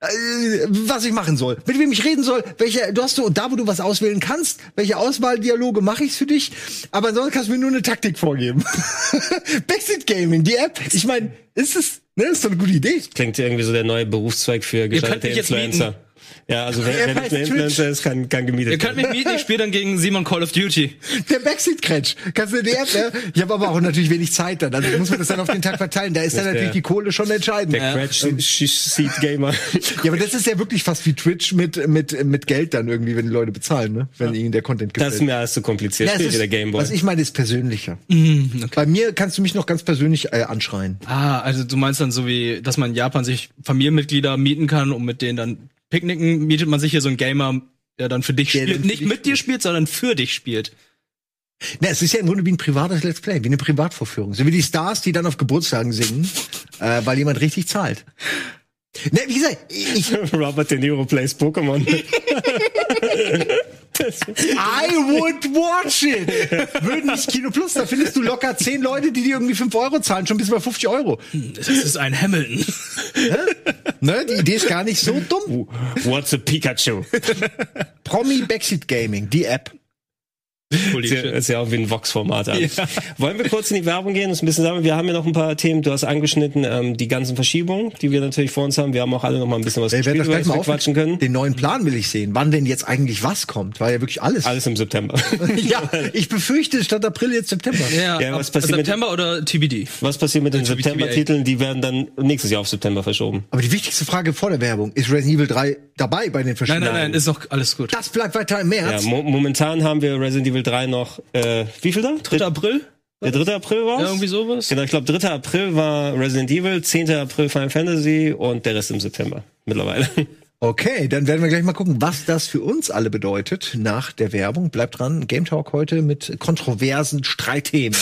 was ich machen soll, mit wem ich reden soll, welche, du hast so, da wo du was auswählen kannst, welche Auswahldialoge mache ich für dich, aber ansonsten kannst du mir nur eine Taktik vorgeben. Backseat Gaming, die App, ich meine, ist es, ne, ist doch eine gute Idee. Klingt irgendwie so der neue Berufszweig für jetzt Influencer. Ja, also wer, wer nicht heißt ein Influencer ist, kann, kann gemietet Ihr könnt werden. mich mieten, ich spiele dann gegen Simon Call of Duty. Der Backseat-Cratch. Kannst du App, ne? Ich habe aber auch natürlich wenig Zeit dann. Also muss man das dann auf den Tag verteilen. Da ist dann Das natürlich die Kohle schon entscheidend. Der Crash Seat Gamer. Ja, aber das ist ja wirklich fast wie Twitch mit, mit, mit Geld dann irgendwie, wenn die Leute bezahlen, ne? Wenn ihnen der Content gefällt. Das ist mir alles zu kompliziert. Ja, Spiel ist, wieder Gameboy. was ich meine, ist persönlicher. Mhm, Bei mir kannst du mich noch ganz persönlich äh, anschreien. Ah, also du meinst dann so wie, dass man in Japan sich Familienmitglieder mieten kann und mit denen dann picknicken, mietet man sich hier so einen Gamer, der dann für dich Der spielt. für Nicht dich mit dir spielt, sondern für dich spielt. Na, es ist ja im Grunde wie ein privates Let's Play, wie eine Privatvorführung. So wie die Stars, die dann auf Geburtstagen singen, äh, weil jemand richtig zahlt. Ne, wie gesagt, ich, Robert De Niro plays Pokémon. I would watch it. Würden nicht Kino Plus, da findest du locker zehn Leute, die dir irgendwie fünf Euro zahlen, schon bis bei 50 Euro. Das ist ein Hamilton. Ne, die Idee ist gar nicht so dumm. What's a Pikachu? Promi Backseat Gaming, die App. Holy Ist ja- ja auch wie ein Vox-Format. Ja. Wollen wir kurz in die Werbung gehen und uns ein bisschen sagen, wir haben ja noch ein paar Themen, du hast angeschnitten, ähm, die ganzen Verschiebungen, die wir natürlich vor uns haben. Wir haben auch alle noch mal ein bisschen was Wir werden gespielt, das über gleich das mal quatschen können. Den neuen Plan will ich sehen. Wann denn jetzt eigentlich was kommt? Weil ja wirklich alles. Alles im September. Ja, ich befürchte statt April jetzt September. Ja, Ja, was ab passiert mit- September oder TBD? Was passiert mit den TBA? September-Titeln? Die werden dann nächstes Jahr auf September verschoben. Aber die wichtigste Frage vor der Werbung, ist Resident Evil 3 dabei bei den Nein, verschiedenen? nein, nein, ist noch alles gut. Das bleibt weiter im Ja, März. mo momentan haben wir Resident Evil 3 noch, äh, wie viel da? 3. April? Der 3. April war's? Ja, irgendwie sowas. Genau, ich glaube 3. April war Resident Evil, 10. April Final Fantasy und der Rest im September mittlerweile. Okay, dann werden wir gleich mal gucken, was das für uns alle bedeutet nach der Werbung. Bleibt dran, Game Talk heute mit kontroversen Streitthemen.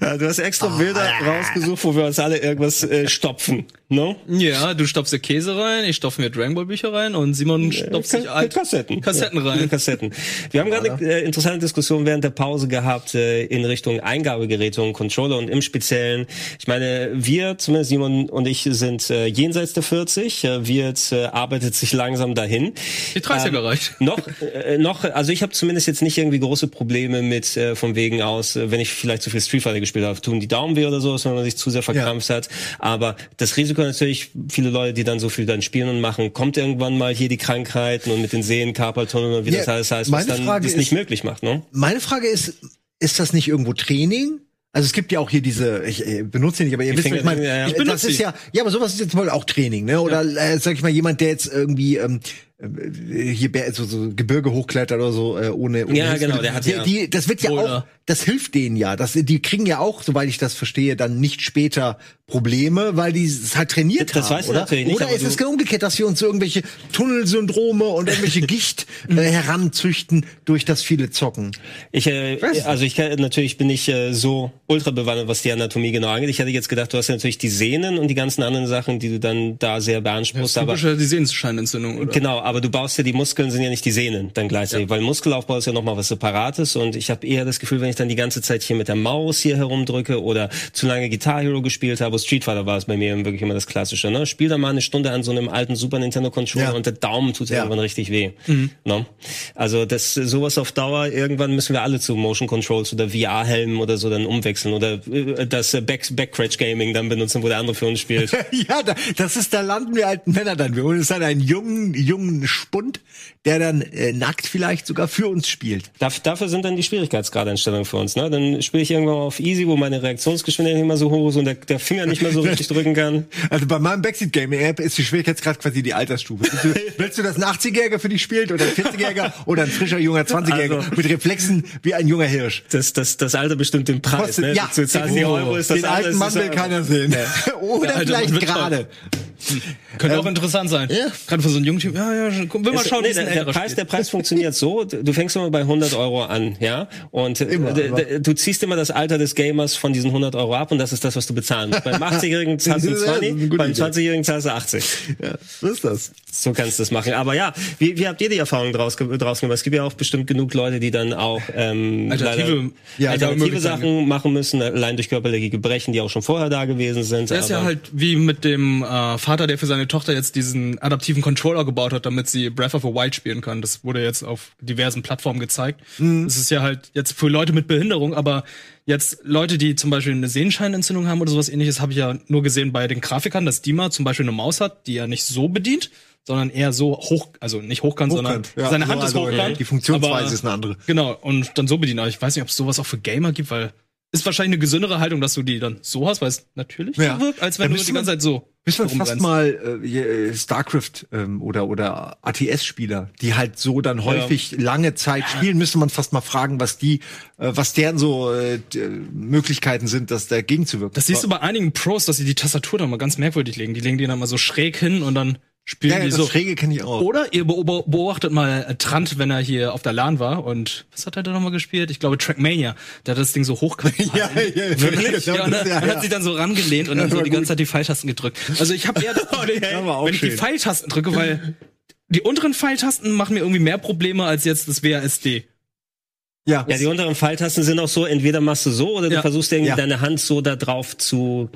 Ja, du hast extra Bilder rausgesucht, wo wir uns alle irgendwas äh, stopfen, no? Ja, du stopfst dir Käse rein, ich stopfe mir Dragon Ball Bücher rein und Simon stopft sich Ka- Kassetten. Kassetten Ja, rein. Kassetten. Wir haben gerade eine äh, interessante Diskussion während der Pause gehabt äh, in Richtung Eingabegeräte und Controller und im Speziellen. Ich meine, wir, zumindest Simon und ich, sind äh, jenseits der 40. Äh, Wirt äh, arbeitet sich langsam dahin. Die 30er Ähm, reicht. Noch, äh, noch, also ich habe zumindest jetzt nicht irgendwie große Probleme mit äh, von wegen aus, äh, wenn ich vielleicht zu viel Street Fighter gespielt habe, tun die Daumen weh oder so, wenn man sich zu sehr verkrampft hat. Aber das Risiko natürlich, viele Leute, die dann so viel dann spielen und machen, kommt irgendwann mal hier die Krankheiten und mit den Sehnen, Carpaltunnel und wie Ja, das alles heißt, was dann Frage das nicht ist- möglich macht, ne? Meine Frage ist, ist das nicht irgendwo Training? Also es gibt ja auch hier diese, ich äh, benutze die nicht, aber ihr Die wisst, was ich meine. Ja, ja. Ich Ich das ist ja, ja, aber sowas ist jetzt mal auch Training, ne? Oder äh, sag ich mal, jemand, der jetzt irgendwie ähm, äh, hier Ber- so, so Gebirge hochklettert oder so äh, ohne, ohne Ja, Hilfsmittel. genau, der hat die, ja- die, das wird ja Boulder. auch, das hilft denen ja. Das, die kriegen ja auch, soweit ich das verstehe, dann nicht später Probleme, weil die es halt trainiert Das haben, weiß oder? natürlich nicht, oder aber ist es genau umgekehrt, dass wir uns so irgendwelche Tunnelsyndrome und irgendwelche Gicht äh, heranzüchten durch das viele Zocken? Ich, äh, also ich kann, natürlich bin ich äh, so ultra bewandert, was die Anatomie genau angeht. Ich hätte jetzt gedacht, du hast ja natürlich die Sehnen und die ganzen anderen Sachen, die du dann da sehr beanspruchst, aber Typische die Sehenscheinentzündung, oder? Genau, aber du baust ja die Muskeln, sind ja nicht die Sehnen dann gleichzeitig, weil Muskelaufbau ist ja nochmal was Separates und ich habe eher das Gefühl, wenn ich dann die ganze Zeit hier mit der Maus hier herumdrücke oder zu lange Guitar Hero gespielt habe, Street Fighter war es bei mir wirklich immer das Klassische, ne? Spiel da mal eine Stunde an so einem alten Super Nintendo Controller Ja. und der Daumen tut Ja. irgendwann richtig weh. Ne? Also das sowas auf Dauer, irgendwann müssen wir alle zu Motion Controls oder VR-Helmen oder so dann umwechseln oder äh, das äh, Back Backcratch Gaming dann benutzen, wo der andere für uns spielt. ja, da, das ist, da landen wir alten Männer dann. Wir holen uns dann einen jungen, jungen einen Spund, der dann äh, nackt vielleicht sogar für uns spielt. Darf, dafür sind dann die Schwierigkeitsgradeinstellungen für uns. Ne? Dann spiele ich irgendwann mal auf Easy, wo meine Reaktionsgeschwindigkeit nicht mehr so hoch ist und der, der Finger nicht mehr so richtig drücken kann. Also bei meinem Backseat Gaming App ist die Schwierigkeitsgrad quasi die Altersstufe. Willst du, willst du dass ein 80-Jähriger für dich spielt oder ein 40-Jähriger oder ein frischer junger 20-Jähriger Also- mit Reflexen wie ein junger Hirsch? Das, das, das Alter bestimmt den Preis. Kostet, ne? ja, zahlst die oh, Euro, ist das den alten Mann will ja- keiner sehen. Oder Der alte vielleicht gerade. Könnte auch interessant sein. ja. Gerade für so einen jungen Typ. Ja, ja, will mal Es- schauen, nee, wie es ein der, der, Preis, der Preis funktioniert so, du fängst immer bei 100 Euro an, ja, und äh, Immer, du ziehst immer das Alter des Gamers von diesen 100 Euro ab und das ist das, was du bezahlen musst. Beim 80-Jährigen zahlst du Ja, das ist eine 20, gute beim Idee. 20-Jährigen zahlst du 80. Ja, so ist das. So kannst du das machen. Aber ja, wie, wie habt ihr die Erfahrung draus, draus gemacht? Es gibt ja auch bestimmt genug Leute, die dann auch ähm, Alternative- leider ja, alternative. Sachen machen müssen, allein durch körperliche Gebrechen, die auch schon vorher da gewesen sind. Der ist ja halt wie mit dem äh, Vater, der für seine Tochter jetzt diesen adaptiven Controller gebaut hat, damit sie Breath of the Wild spielen kann. Das wurde jetzt auf diversen Plattformen gezeigt. Das ist ja halt jetzt für Leute mit Behinderung, aber jetzt Leute, die zum Beispiel eine Sehenscheinentzündung haben oder sowas ähnliches, habe ich ja nur gesehen bei den Grafikern, dass Dima zum Beispiel eine Maus hat, die er nicht so bedient, sondern eher so hoch, also nicht hochkant, Hochkant, sondern ja. seine So, Hand ist also, hochkant. die Funktionsweise aber- ist eine andere. Genau, und dann so bedienen. Aber ich weiß nicht, ob es sowas auch für Gamer gibt, weil ist wahrscheinlich eine gesündere Haltung, dass du die dann so hast, weil es natürlich Ja. so wirkt, als Da wenn du müsste die ganze Zeit so. Müssen wir fast mal äh, äh, StarCraft ähm, oder oder ATS-Spieler, die halt so dann häufig lange Zeit spielen, müsste man fast mal fragen, was die, äh, was deren so äh, d- Möglichkeiten sind, das dagegen zu wirken. Das siehst du bei einigen Pros, dass sie die Tastatur dann mal ganz merkwürdig legen. Die legen die dann mal so schräg hin und dann spielen ja, ja, die das so. Schräge kenne ich auch. Oder ihr beob- beobachtet mal äh, Trant, wenn er hier auf der LAN war und was hat er da nochmal gespielt? Ich glaube Trackmania. Der hat das Ding so hochkant. ja, ja, ja, Wirklich? Ja, und das- dann, ja, ja. hat sich dann so rangelehnt und dann so die gut. ganze Zeit die Pfeiltasten gedrückt. Also ich habe eher, das Problem, auch wenn ich die. Pfeiltasten drücke, weil die unteren Pfeiltasten machen mir irgendwie mehr Probleme als jetzt das WASD. ja, Ja, die unteren Pfeiltasten sind auch so, entweder machst du so oder du Ja. versuchst irgendwie Ja. deine Hand so da drauf zu,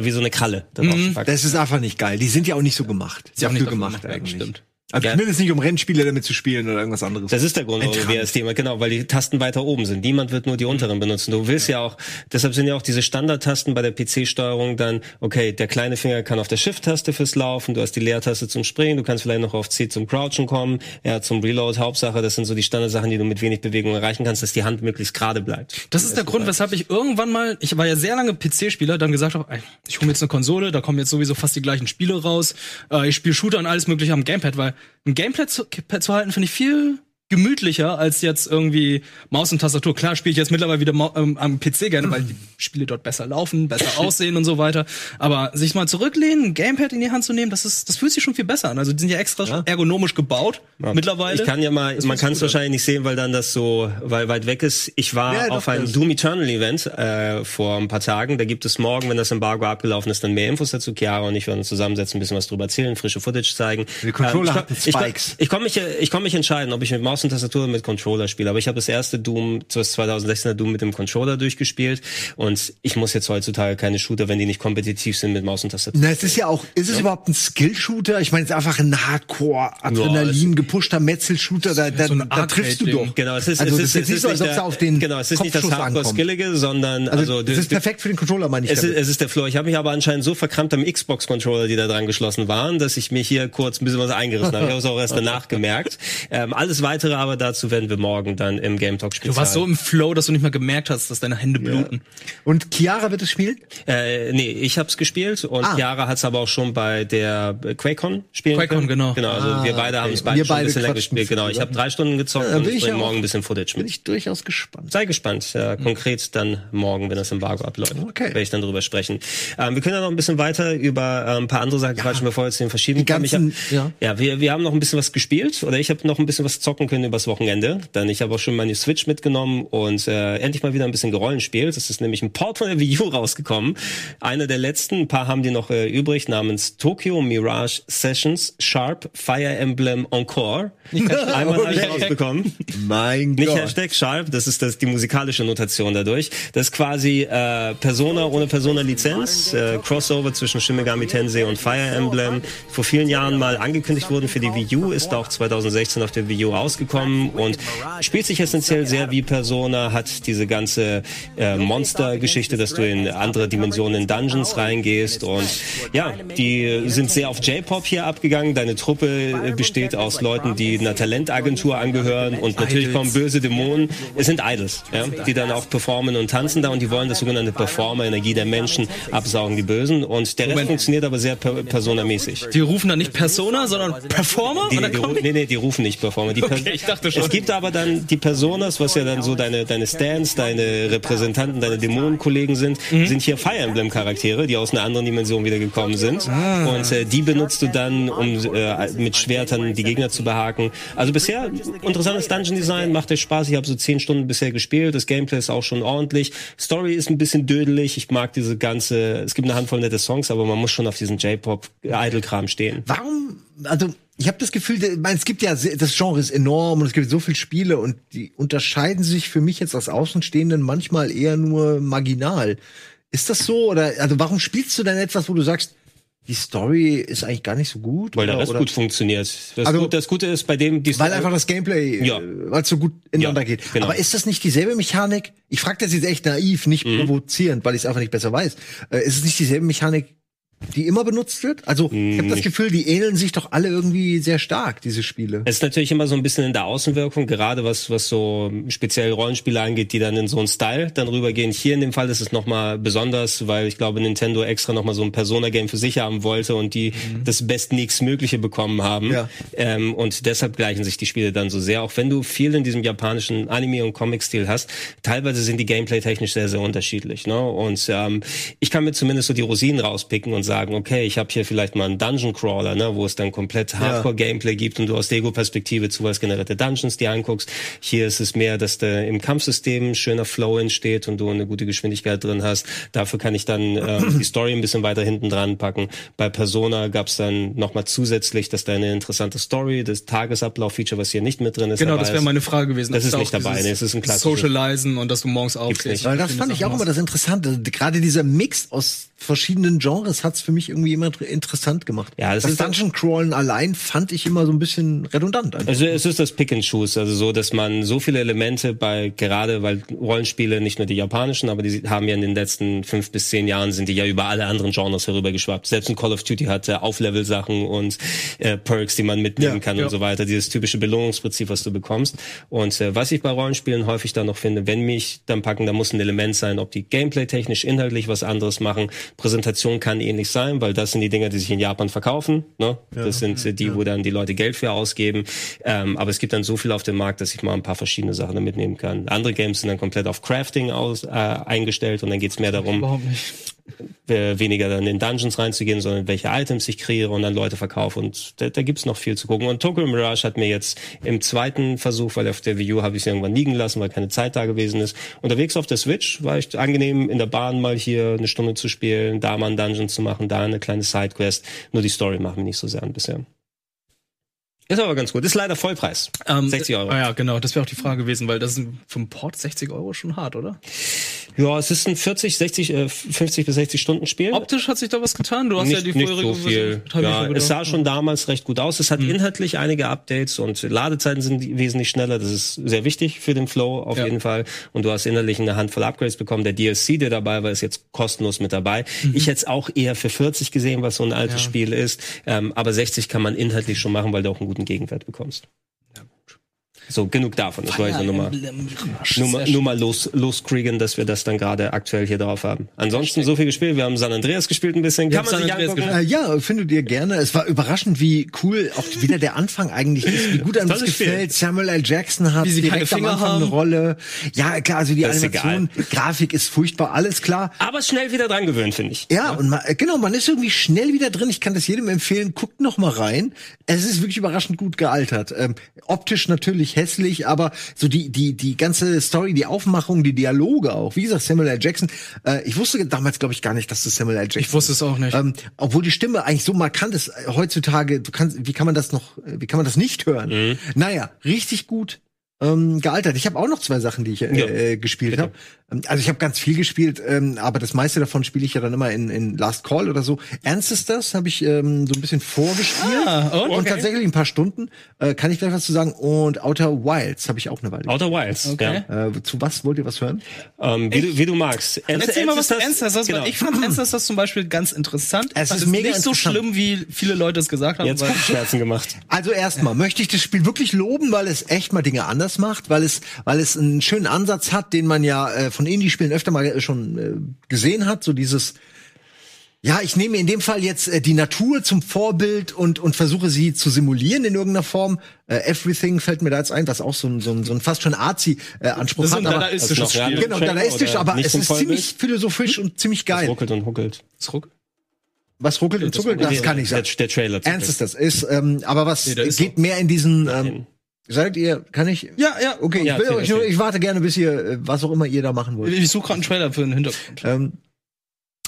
wie so eine Kralle packen. das ist einfach nicht geil. Die sind ja auch nicht so gemacht. ja auch nicht gemacht gemacht, ja, eigentlich. stimmt. Also Ja. zumindest nicht um Rennspiele damit zu spielen oder irgendwas anderes. Das ist der Grund, warum Entrant. WSD immer, genau, weil die Tasten weiter oben sind. Niemand wird nur die unteren benutzen. Du willst ja auch, deshalb sind ja auch diese Standardtasten bei der PC-Steuerung dann, okay, der kleine Finger kann auf der Shift-Taste fürs Laufen, du hast die Leertaste zum Springen, du kannst vielleicht noch auf C zum Crouchen kommen, ja, zum Reload, Hauptsache, das sind so die Standardsachen, die du mit wenig Bewegung erreichen kannst, dass die Hand möglichst gerade bleibt. Das ist der Grund, weshalb ich irgendwann mal, ich war ja sehr lange PC-Spieler, dann gesagt habe, ich hole mir jetzt eine Konsole, da kommen jetzt sowieso fast die gleichen Spiele raus. Äh, ich spiele Shooter und alles mögliche am Gamepad, weil ein Gamepad zu, zu halten finde ich viel gemütlicher als jetzt irgendwie Maus und Tastatur. Klar spiele ich jetzt mittlerweile wieder ähm, am PC gerne, weil die Spiele dort besser laufen, besser aussehen und so weiter. Aber sich mal zurücklehnen, ein Gamepad in die Hand zu nehmen, das ist, das fühlt sich schon viel besser an. Also die sind ja extra ergonomisch gebaut mittlerweile. Ich kann ja mal, Das man kann es wahrscheinlich nicht sehen, weil dann das so weil weit weg ist. Ich war Ja, doch, auf einem Doom Eternal Event äh, vor ein paar Tagen. Da gibt es morgen, wenn das Embargo abgelaufen ist, dann mehr Infos dazu. Chiara und ich werden uns zusammensetzen, ein bisschen was drüber erzählen, frische Footage zeigen. Die Controller ich, hatten ich, Spikes. ich, ich komme mich, ich komm mich entscheiden, ob ich mit Maus und Tastatur mit Controller spiele. Aber ich habe das erste Doom, das 2016er Doom mit dem Controller durchgespielt. Und ich muss jetzt heutzutage keine Shooter, wenn die nicht kompetitiv sind, mit Maus und Tastatur. Na, es ist ja auch, ist es überhaupt ein Skill-Shooter? Ich meine, es ist einfach ein Hardcore, Adrenalin, gepushter Metzel-Shooter, da, da, So da triffst du doch. Genau, es ist, also, es ist, es nicht ist so, als ob der- es auf den Genau, es ist nicht das. Hardcore-Skillige, sondern, Also, also, das ist perfekt für den Controller, meine ich. Es ist, es ist der Floor. Ich habe mich aber anscheinend so verkrampft am Xbox-Controller, die da dran geschlossen waren, dass ich mir hier kurz ein bisschen was eingerissen habe. Ich habe es auch erst danach gemerkt. Ähm, alles weitere aber dazu werden wir morgen dann im Game Talk spielen. Du warst so im Flow, dass du nicht mehr gemerkt hast, dass deine Hände bluten. Und Chiara wird es spielen? Äh, nee, ich hab's gespielt und Ah. Chiara hat's aber auch schon bei der äh, QuakeCon spielen QuakeCon, können. genau. Genau, also wir beide haben es okay. beide Wir schon ein bisschen länger gespielt. Genau, ich habe drei Stunden gezockt Ja, und bin ich bringe ja morgen ein bisschen Footage Bin mit. ich durchaus gespannt. Sei gespannt. Ja, konkret dann morgen, wenn das Embargo abläuft, Okay. werde ich dann drüber sprechen. Ähm, wir können ja noch ein bisschen weiter über ähm, ein paar andere Sachen quatschen, bevor wir jetzt den verschieben Die ganzen- hab, ja. ja, wir, wir haben noch ein bisschen was gespielt oder ich habe noch ein bisschen was zocken können übers Wochenende. Dann ich habe auch schon meine Switch mitgenommen und äh, endlich mal wieder ein bisschen gerollenspielt. Das ist nämlich ein Port von der Wii U rausgekommen. Einer der letzten, ein paar haben die noch äh, übrig, namens Tokyo Mirage Sessions Sharp Fire Emblem Encore. Einmal habe ich rausbekommen. Mein Nicht Gott. Hashtag Sharp, das ist das, die musikalische Notation dadurch. Das ist quasi äh, Persona ohne Persona-Lizenz, äh, Crossover zwischen Shin Megami Tensei und Fire Emblem. Vor vielen Jahren mal angekündigt wurden für die Wii U, ist auch 2016 auf der Wii U rausgekommen und spielt sich essentiell sehr wie Persona, hat diese ganze äh, Monster-Geschichte, dass du in andere Dimensionen in Dungeons reingehst und ja, die sind sehr auf J-Pop hier abgegangen. Deine Truppe äh, besteht aus Leuten, die einer Talentagentur angehören und natürlich kommen böse Dämonen. Es sind Idols, ja, die dann auch performen und tanzen da und die wollen das sogenannte Performer-Energie der Menschen absaugen, die Bösen und der Rest funktioniert aber sehr per Persona-mäßig. Die rufen dann nicht Persona, sondern Performer? Die, die, nee, nee, die rufen nicht Performer. Die Okay, ich dachte schon. Es gibt aber dann die Personas, was ja dann so deine, deine Stands, deine Repräsentanten, deine Dämonenkollegen sind, Mhm. sind hier Fire Emblem Charaktere, die aus einer anderen Dimension wieder gekommen sind. Ah. Und äh, die benutzt du dann, um äh, mit Schwertern die Gegner zu behaken. Also bisher interessantes Dungeon Design, macht euch Spaß. Ich habe so zehn Stunden bisher gespielt. Das Gameplay ist auch schon ordentlich. Story ist ein bisschen dödelig. Ich mag diese ganze, es gibt eine Handvoll nette Songs, aber man muss schon auf diesen J-Pop-Idol-Kram stehen. Warum, also ich habe das Gefühl, ich meine, es gibt ja, das Genre ist enorm und es gibt so viele Spiele und die unterscheiden sich für mich jetzt als Außenstehenden manchmal eher nur marginal. Ist das so? Oder also warum spielst du denn etwas, wo du sagst, die Story ist eigentlich gar nicht so gut? Weil der oder, Rest oder, gut funktioniert. Das, Also- Gute, das Gute ist bei dem, die weil einfach das Gameplay, Ja. äh, weil es so gut ineinander Ja, geht. genau. Aber ist das nicht dieselbe Mechanik? Ich frage das jetzt echt naiv, nicht Mhm. provozierend, weil ich es einfach nicht besser weiß. Äh, ist es nicht dieselbe Mechanik, die immer benutzt wird? Also ich habe das Gefühl, die ähneln sich doch alle irgendwie sehr stark, diese Spiele. Es ist natürlich immer so ein bisschen in der Außenwirkung, gerade was, was so speziell Rollenspiele angeht, die dann in so einen Style dann rübergehen. Hier in dem Fall ist es nochmal besonders, weil ich glaube, Nintendo extra nochmal so ein Persona-Game für sich haben wollte und die das bestnächstmögliche bekommen haben. Ja. Ähm, und deshalb gleichen sich die Spiele dann so sehr. Auch wenn du viel in diesem japanischen Anime- und Comic-Stil hast, teilweise sind die Gameplay-technisch sehr, sehr unterschiedlich. Ne? Und ähm, ich kann mir zumindest so die Rosinen rauspicken und sagen, okay, ich habe hier vielleicht mal einen Dungeon Crawler, ne, wo es dann komplett Hardcore-Gameplay gibt und du aus der Ego-Perspektive zufallsgenerierte Dungeons dir anguckst. Hier ist es mehr, dass da im Kampfsystem ein schöner Flow entsteht und du eine gute Geschwindigkeit drin hast. Dafür kann ich dann ähm, die Story ein bisschen weiter hinten dran packen. Bei Persona gab es dann nochmal zusätzlich, dass da eine interessante Story, das Tagesablauf-Feature, was hier nicht mit drin ist. Genau, dabei das wäre meine Frage gewesen. Das ist nicht dabei, nee, es ist ein klassisches- Socializen und dass du morgens aufstehst. Weil das fand ich auch immer das Interessante. Gerade dieser Mix aus verschiedenen Genres hat's für mich irgendwie immer interessant gemacht. Ja, das das ist- Dungeon Crawlen allein fand ich immer so ein bisschen redundant. Einfach. Also es ist das Pick and Choose, also so, dass man so viele Elemente bei gerade, weil Rollenspiele nicht nur die japanischen, aber die haben ja in den letzten fünf bis zehn Jahren sind die ja über alle anderen Genres herübergeschwappt. Selbst ein Call of Duty hatte Auflevel-Sachen und äh, Perks, die man mitnehmen Ja, kann ja. und so weiter. Dieses typische Belohnungsprinzip, was du bekommst. Und äh, was ich bei Rollenspielen häufig dann noch finde, wenn mich dann packen, da muss ein Element sein, ob die Gameplay-technisch, inhaltlich was anderes machen. Präsentation kann ähnlich sein, weil das sind die Dinger, die sich in Japan verkaufen. Ne? Das sind äh, die, wo dann die Leute Geld für ausgeben. Ähm, aber es gibt dann so viel auf dem Markt, dass ich mal ein paar verschiedene Sachen da mitnehmen kann. Andere Games sind dann komplett auf Crafting aus, äh, eingestellt und dann geht's mehr darum, Überhaupt nicht. Weniger dann in Dungeons reinzugehen, sondern welche Items ich kreiere und dann Leute verkaufe. Und da, da gibt's noch viel zu gucken. Und Tokyo Mirage hat mir jetzt im zweiten Versuch, weil auf der Wii U habe ich es irgendwann liegen lassen, weil keine Zeit da gewesen ist. Unterwegs auf der Switch war ich angenehm, in der Bahn mal hier eine Stunde zu spielen, da mal einen Dungeon zu machen, da eine kleine Sidequest. Nur die Story macht mich nicht so sehr an bisher. Ist aber ganz gut. Ist leider Vollpreis. Ähm, 60 Euro. Ah ja, genau, das wäre auch die Frage gewesen, weil das ist vom Port 60 Euro schon hart, oder? Ja, es ist ein 40, 60, äh, 50 bis 60 Stunden Spiel. Optisch hat sich da was getan. Du hast nicht, ja die nicht vorherige so viel. Ja, es sah schon damals recht gut aus. Es hat Mhm. inhaltlich einige Updates und Ladezeiten sind wesentlich schneller. Das ist sehr wichtig für den Flow auf Ja. jeden Fall. Und du hast inhaltlich eine Handvoll Upgrades bekommen. Der DLC, der dabei war, ist jetzt kostenlos mit dabei. Mhm. Ich hätte es auch eher für 40 gesehen, was so ein altes Spiel ist. Ähm, aber 60 kann man inhaltlich schon machen, weil du auch einen guten Gegenwert bekommst. So, genug davon. Das war ich nur mal, nur mal, nur mal los, loskriegen, dass wir das dann gerade aktuell hier drauf haben. Ansonsten so viel gespielt. Wir haben San Andreas gespielt ein bisschen. Kann man sich San Andreas angucken. Äh, ja, findet ihr gerne. Es war überraschend, wie cool auch wieder der Anfang eigentlich ist, wie gut einem das Tolles Spiel. gefällt. Samuel L. Jackson hat Wie sie direkt am Finger Anfang haben. eine Rolle. Ja, klar, also die Das ist Animation, Grafik ist furchtbar, alles klar. Aber schnell wieder dran gewöhnt, finde ich. Ja, und man, äh, genau, man ist irgendwie schnell wieder drin. Ich kann das jedem empfehlen. Guckt noch mal rein. Es ist wirklich überraschend gut gealtert. Ähm, optisch natürlich hässlich, aber so die die die ganze Story, die Aufmachung, die Dialoge auch. Wie gesagt, Samuel L. Jackson. Äh, ich wusste damals, glaube ich, gar nicht, dass das Samuel L. Jackson. Ich wusste es auch nicht. Ähm, obwohl die Stimme eigentlich so markant ist äh, heutzutage. Du kannst, wie kann man das noch? äh, Wie kann man das nicht hören? Mhm. Naja, richtig gut. ähm, gealtert. Ich habe auch noch zwei Sachen, die ich äh, Ja. äh, gespielt habe. Also ich habe ganz viel gespielt, ähm, aber das meiste davon spiele ich ja dann immer in, in Last Call oder so. Ancestors habe ich ähm, so ein bisschen vorgespielt Ah, und? und Okay. tatsächlich ein paar Stunden. Äh, kann ich gleich was zu sagen. Und Outer Wilds habe ich auch eine Weile. Outer Wilds. Okay. Ja. Äh, zu was wollt ihr was hören? Ähm, wie, du, wie du magst. Erzähl mal was zu Ancestors, Genau. weil ich fand Ancestors zum Beispiel ganz interessant. Es Fand ist mega nicht so schlimm, wie viele Leute es gesagt haben. Jetzt weil- Kopfschmerzen gemacht. Also erstmal möchte ich das Spiel wirklich loben, weil es echt mal Dinge anders macht, weil es, weil es einen schönen Ansatz hat, den man ja äh, von Indie-Spielen öfter mal äh, schon äh, gesehen hat, so dieses ja, ich nehme in dem Fall jetzt äh, die Natur zum Vorbild und und versuche sie zu simulieren in irgendeiner Form. Äh, Everything fällt mir da jetzt ein, was auch so ein, so ein, so ein fast schon arzi äh, Anspruch Das ist hat. ein aber, dadaistisches Das ist noch Spiel. Genau, dadaistisch, aber es ist ziemlich philosophisch und ziemlich geil. ruckelt und huckelt. Zurück? Was ruckelt und zuckelt, das kann ich der, sagen. der Trailer. zum Ernst ist das ist, ähm, aber was Nee, der ist geht mehr in diesen. Ähm. Seid ihr? Kann ich? Ja, ja. Okay, Ja, ich, will erzähl, euch nur, erzähl. ich warte gerne, bis ihr, äh, was auch immer ihr da machen wollt. Ich suche gerade einen Trailer für den Hintergrund. Ähm,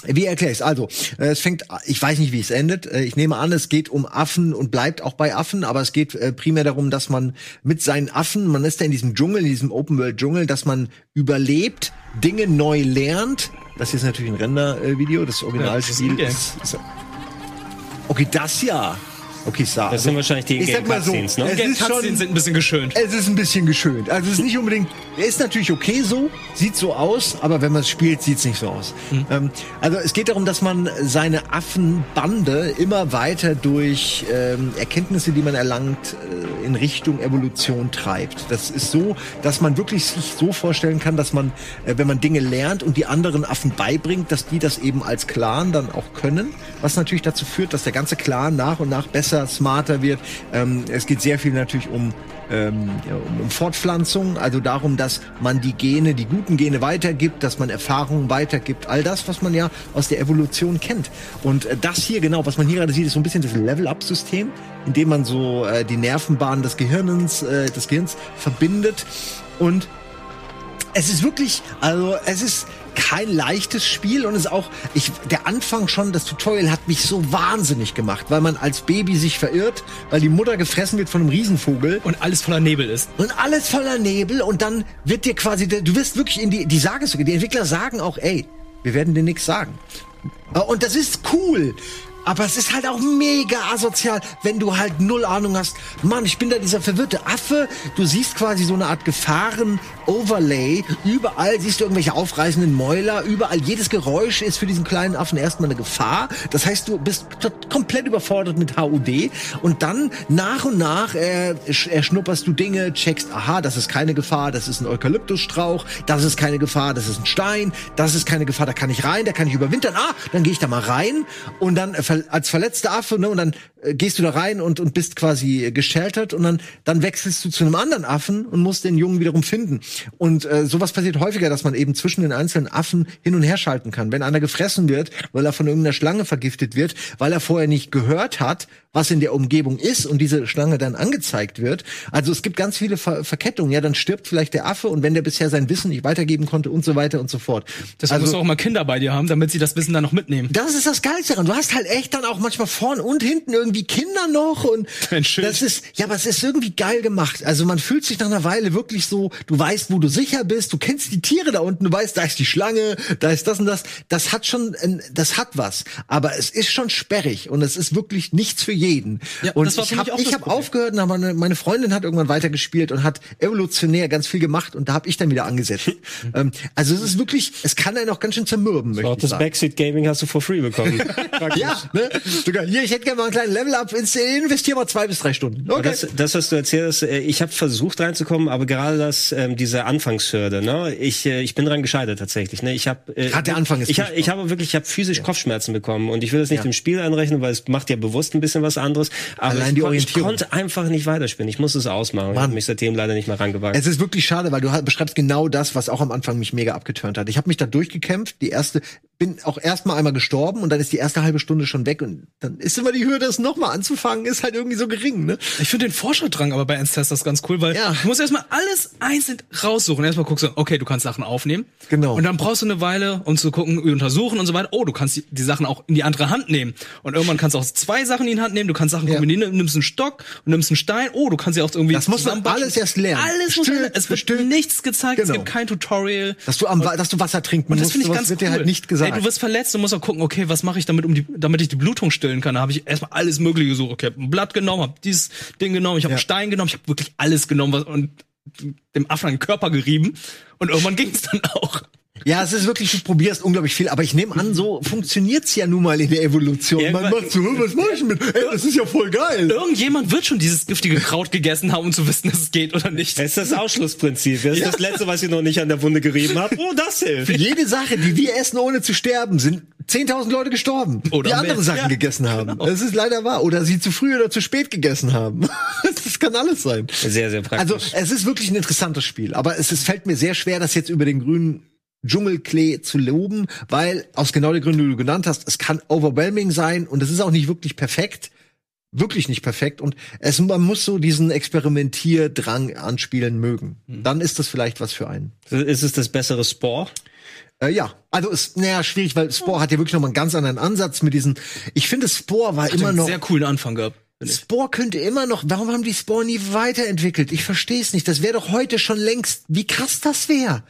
wie erkläre ich es? Also, äh, es fängt, ich weiß nicht, wie es endet. Äh, ich nehme an, es geht um Affen und bleibt auch bei Affen, aber es geht äh, primär darum, dass man mit seinen Affen, man ist ja in diesem Dschungel, in diesem Open-World-Dschungel, dass man überlebt, Dinge neu lernt. Das hier ist natürlich ein Render-Video, das Ja, Originalspiel das ist ein Game. ist, ist, Okay, das ja. Okay, Star. Das sind wahrscheinlich die ich sag mal so, ne? es ist schon, Cutscenes sind ein bisschen geschönt. es ist ein bisschen geschönt. Also es ist nicht unbedingt, er ist natürlich okay so, sieht so aus, aber wenn man es spielt, sieht es nicht so aus. Ähm, also es geht darum, dass man seine Affenbande immer weiter durch ähm, Erkenntnisse, die man erlangt, äh, in Richtung Evolution treibt. Das ist so, dass man wirklich sich so vorstellen kann, dass man, äh, wenn man Dinge lernt und die anderen Affen beibringt, dass die das eben als Clan dann auch können, was natürlich dazu führt, dass der ganze Clan nach und nach besser, smarter wird. Ähm, es geht sehr viel natürlich um ähm, um, Fortpflanzung, also darum, dass man die Gene, die guten Gene weitergibt, dass man Erfahrungen weitergibt, all das, was man ja aus der Evolution kennt. Und äh, das hier genau, was man hier gerade sieht, ist so ein bisschen das Level-Up-System, in dem man so äh, die Nervenbahnen des äh, des Gehirns verbindet und es ist wirklich, also es ist kein leichtes Spiel und es ist auch, ich, der Anfang schon, das Tutorial hat mich so wahnsinnig gemacht, weil man als Baby sich verirrt, weil die Mutter gefressen wird von einem Riesenvogel Und alles voller Nebel ist. und alles voller Nebel und dann wird dir quasi, du wirst wirklich in die, die sagen sogar, die Entwickler sagen auch, ey, wir werden dir nichts sagen. Äh, Und das ist cool. Aber es ist halt auch mega asozial, wenn du halt null Ahnung hast. Mann, ich bin da dieser verwirrte Affe. Du siehst quasi so eine Art Gefahren-Overlay. Überall siehst du irgendwelche aufreißenden Mäuler. Überall, jedes Geräusch ist für diesen kleinen Affen erstmal eine Gefahr. Das heißt, du bist komplett überfordert mit HUD. Und dann nach und nach äh, sch- erschnupperst du Dinge, checkst, aha, das ist keine Gefahr, das ist ein Eukalyptusstrauch, das ist keine Gefahr, das ist ein Stein, das ist keine Gefahr, da kann ich rein, da kann ich überwintern. Ah, dann gehe ich da mal rein und dann äh, als verletzter Affe, ne, und dann äh, gehst du da rein und und bist quasi äh, gesheltert und dann dann wechselst du zu einem anderen Affen und musst den Jungen wiederum finden. Und äh, sowas passiert häufiger, dass man eben zwischen den einzelnen Affen hin und her schalten kann. Wenn einer gefressen wird, weil er von irgendeiner Schlange vergiftet wird, weil er vorher nicht gehört hat, was in der Umgebung ist und diese Schlange dann angezeigt wird. Also es gibt ganz viele Ver Verkettungen. Ja, dann stirbt vielleicht der Affe und wenn der bisher sein Wissen nicht weitergeben konnte und so weiter und so fort. Deswegen also, musst du auch mal Kinder bei dir haben, damit sie das Wissen dann noch mitnehmen. das ist das Geilste daran. Du hast halt echt dann auch manchmal vorn und hinten irgendwie Kinder noch und das ist ja, aber es ist irgendwie geil gemacht. Also man fühlt sich nach einer Weile wirklich so, du weißt, wo du sicher bist, du kennst die Tiere da unten, du weißt, da ist die Schlange, da ist das und das. Das hat schon, das hat was, aber es ist schon sperrig und es ist wirklich nichts für jeden. Ja, und das war ich habe ich hab aufgehört, und meine, meine Freundin hat irgendwann weitergespielt und hat evolutionär ganz viel gemacht und da habe ich dann wieder angesetzt. ähm, also es ist wirklich, es kann einen auch ganz schön zermürben, möchte Auch ich das sagen. Backseat Gaming hast du for free bekommen. Ja, ne? Sogar hier, ich hätte gerne mal einen kleinen Level-Up, investiere mal zwei bis drei Stunden. Okay. Das, das, was du erzählst, äh, ich habe versucht reinzukommen, aber gerade das, ähm, diese Anfangshürde, ne, ich, äh, ich bin dran gescheitert tatsächlich. Ne, ich habe, äh, Gerade der Anfang ist ich, ha- ich habe wirklich, ich habe physisch Kopfschmerzen bekommen und ich will das nicht Ja. dem Spiel anrechnen, weil es macht ja bewusst ein bisschen was anderes. Aber Allein ich, die kon- ich Orientierung. konnte einfach nicht weiterspielen. Ich musste es ausmachen. Ich Mann. habe mich seitdem leider nicht mehr rangewagt. Es ist wirklich schade, weil du halt beschreibst genau das, was auch am Anfang mich mega abgeturnt hat. Ich habe mich da durchgekämpft, die erste, bin auch erstmal einmal gestorben und dann ist die erste halbe Stunde schon weg und dann ist immer die Hürde, das nochmal anzufangen, ist halt irgendwie so gering, ne? Ich finde den Forscherdrang aber bei Ancestors ganz cool, weil Ja. du musst erstmal alles einzeln raussuchen. Erstmal guckst du, okay, du kannst Sachen aufnehmen. Genau. Und dann brauchst du eine Weile, um zu gucken, untersuchen und so weiter. Oh, du kannst die, die Sachen auch in die andere Hand nehmen. Und irgendwann kannst du auch zwei Sachen in die Hand nehmen. Du kannst Sachen Ja. kombinieren, du nimmst einen Stock und nimmst einen Stein. Oh, du kannst sie auch irgendwie Das muss man zusammenbatschen. alles erst lernen. Alles muss lernen. Es wird Stück. nichts gezeigt, es Genau. gibt kein Tutorial. Dass du, am, Wa- dass du Wasser trinken Und das musst, finde ich ganz wird cool. dir halt nicht gesagt. Ey, du wirst verletzt, du musst auch gucken, okay, was mache ich damit, um die, damit ich die Blutung stillen kann. Da habe ich erstmal alles Mögliche gesucht. Okay, hab ein Blatt genommen, habe dieses Ding genommen, ich habe Ja. einen Stein genommen, ich habe wirklich alles genommen was, und dem Affen an den Körper gerieben. Und irgendwann ging es dann auch. Ja, es ist wirklich, du probierst unglaublich viel, aber ich nehme an, so funktioniert's ja nun mal in der Evolution. Man Irgendwann- macht so, was mach ich mit? Ey, das ist ja voll geil. Irgendjemand wird schon dieses giftige Kraut gegessen haben, um zu wissen, dass es geht oder nicht. Das ist das Ausschlussprinzip. Das ist das Letzte, was ich noch nicht an der Wunde gerieben habe. Oh, das hilft. Für jede Sache, die wir essen, ohne zu sterben, sind 10.000 Leute gestorben, Oder die andere mehr. Sachen Ja, gegessen haben. Das ist leider wahr. Oder sie zu früh oder zu spät gegessen haben. Das kann alles sein. Sehr, sehr praktisch. Also, es ist wirklich ein interessantes Spiel. Aber es, es fällt mir sehr schwer, das jetzt über den grünen Dschungelklee zu loben, weil aus genau den Gründen, die du genannt hast, es kann overwhelming sein und es ist auch nicht wirklich perfekt. Wirklich nicht perfekt. Und es, man muss so diesen Experimentierdrang anspielen mögen. Dann ist das vielleicht was für einen. ist es das bessere Spore? Äh, ja, also ist naja schwierig, weil Spore hat ja wirklich noch mal einen ganz anderen Ansatz mit diesen. Ich finde, Spore war immer einen noch. sehr coolen Anfang gehabt. Spore könnte immer noch. Warum haben die Spore nie weiterentwickelt? Ich verstehe es nicht. Das wäre doch heute schon längst. Wie krass das wäre.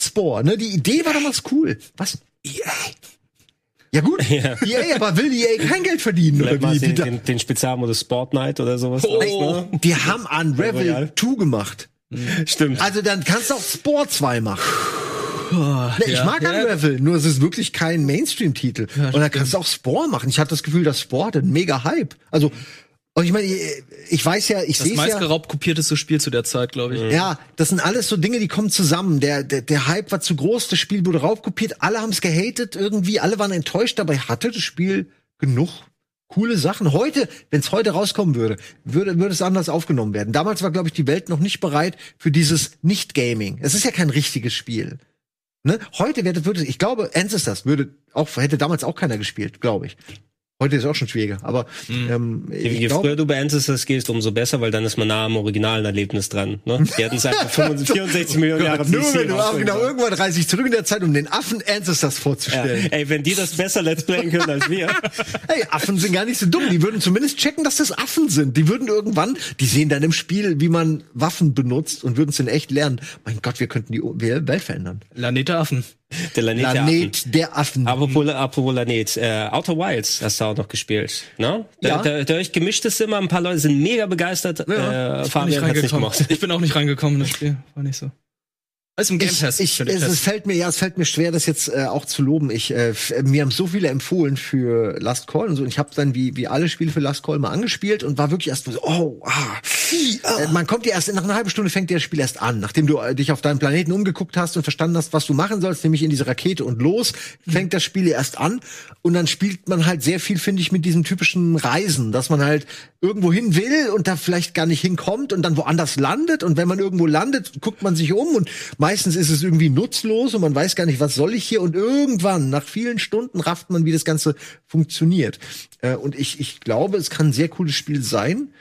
Spore, ne? Die Idee war damals cool. Was? EA. Ja gut, Ja. EA, aber will EA kein Geld verdienen oder Vielleicht mal wie? den, da- den, den Spezialmodus Sport Night oder sowas. Oh. draus, ne? die haben Unravel Royale. 2 gemacht. Stimmt. Also dann kannst du auch Spore 2 machen. Ne, ich ja. mag Ja. Unravel, nur es ist wirklich kein Mainstream-Titel. und dann kannst du auch Spore machen. Ich hatte das Gefühl, dass Spore hatte einen mega Hype. Also, und ich meine, ich, ich weiß ja, ich Das sehe ja. meistgeraubt kopierteste Spiel zu der Zeit, glaube ich. Ja, das sind alles so Dinge, die kommen zusammen. Der, der, der Hype war zu groß, das Spiel wurde raufkopiert, alle haben es gehatet irgendwie, alle waren enttäuscht, dabei hatte das Spiel genug coole Sachen. Heute, wenn es heute rauskommen würde, würde, würde es anders aufgenommen werden. Damals war, glaube ich, die Welt noch nicht bereit für dieses Nicht-Gaming. Es ist ja kein richtiges Spiel. Ne? Heute wäre, würde, ich glaube, Ancestors würde auch, hätte damals auch keiner gespielt, glaube ich. Heute ist es auch schon schwieriger, aber ähm, Je, ich je glaub- früher du beendest das gehst, umso besser, weil dann ist man nah am originalen Erlebnis dran. Ne? Die hatten es einfach 65, 64 Millionen Jahre Nur wenn du, rausbringen genau, irgendwann reise ich zurück in der Zeit, um den Affen Ancestors ja. vorzustellen. Ey, wenn die das besser Let's Playen können als wir. Hey, Affen sind gar nicht so dumm. Die würden zumindest checken, dass das Affen sind. Die würden irgendwann, die sehen dann im Spiel, wie man Waffen benutzt und würden es in echt lernen. Mein Gott, wir könnten die Welt verändern. Lanete Affen. Der Planet der Affen. Planet der Affen. Apropos, apropos Planet, äh, Outer Wilds hast du auch noch gespielt, ne? Da, Ja. da, da ich gemischtes immer, ein paar Leute sind mega begeistert, äh, Bin nicht Fabian hat's nicht reingekommen. gemacht. Ich bin auch nicht reingekommen in das Spiel. War nicht so. Alles im Game Ich, Pass. ich, den es, fällt mir, ja, es fällt mir schwer, das jetzt äh, auch zu loben. Ich, äh, mir haben so viele empfohlen für Last Call und so. Und ich habe dann wie wie alle Spiele für Last Call mal angespielt und war wirklich erst so, oh, ah, äh, man kommt ja erst nach einer halben Stunde fängt das Spiel erst an, nachdem du äh, dich auf deinen Planeten umgeguckt hast und verstanden hast, was du machen sollst, nämlich in diese Rakete und los fängt das Spiel erst an und dann spielt man halt sehr viel, finde ich, mit diesem typischen Reisen, dass man halt irgendwo hin will und da vielleicht gar nicht hinkommt und dann woanders landet und wenn man irgendwo landet, guckt man sich um und meistens ist es irgendwie nutzlos und man weiß gar nicht, was soll ich hier und irgendwann nach vielen Stunden rafft man, wie das Ganze funktioniert. Äh, und ich, ich glaube, es kann ein sehr cooles Spiel sein.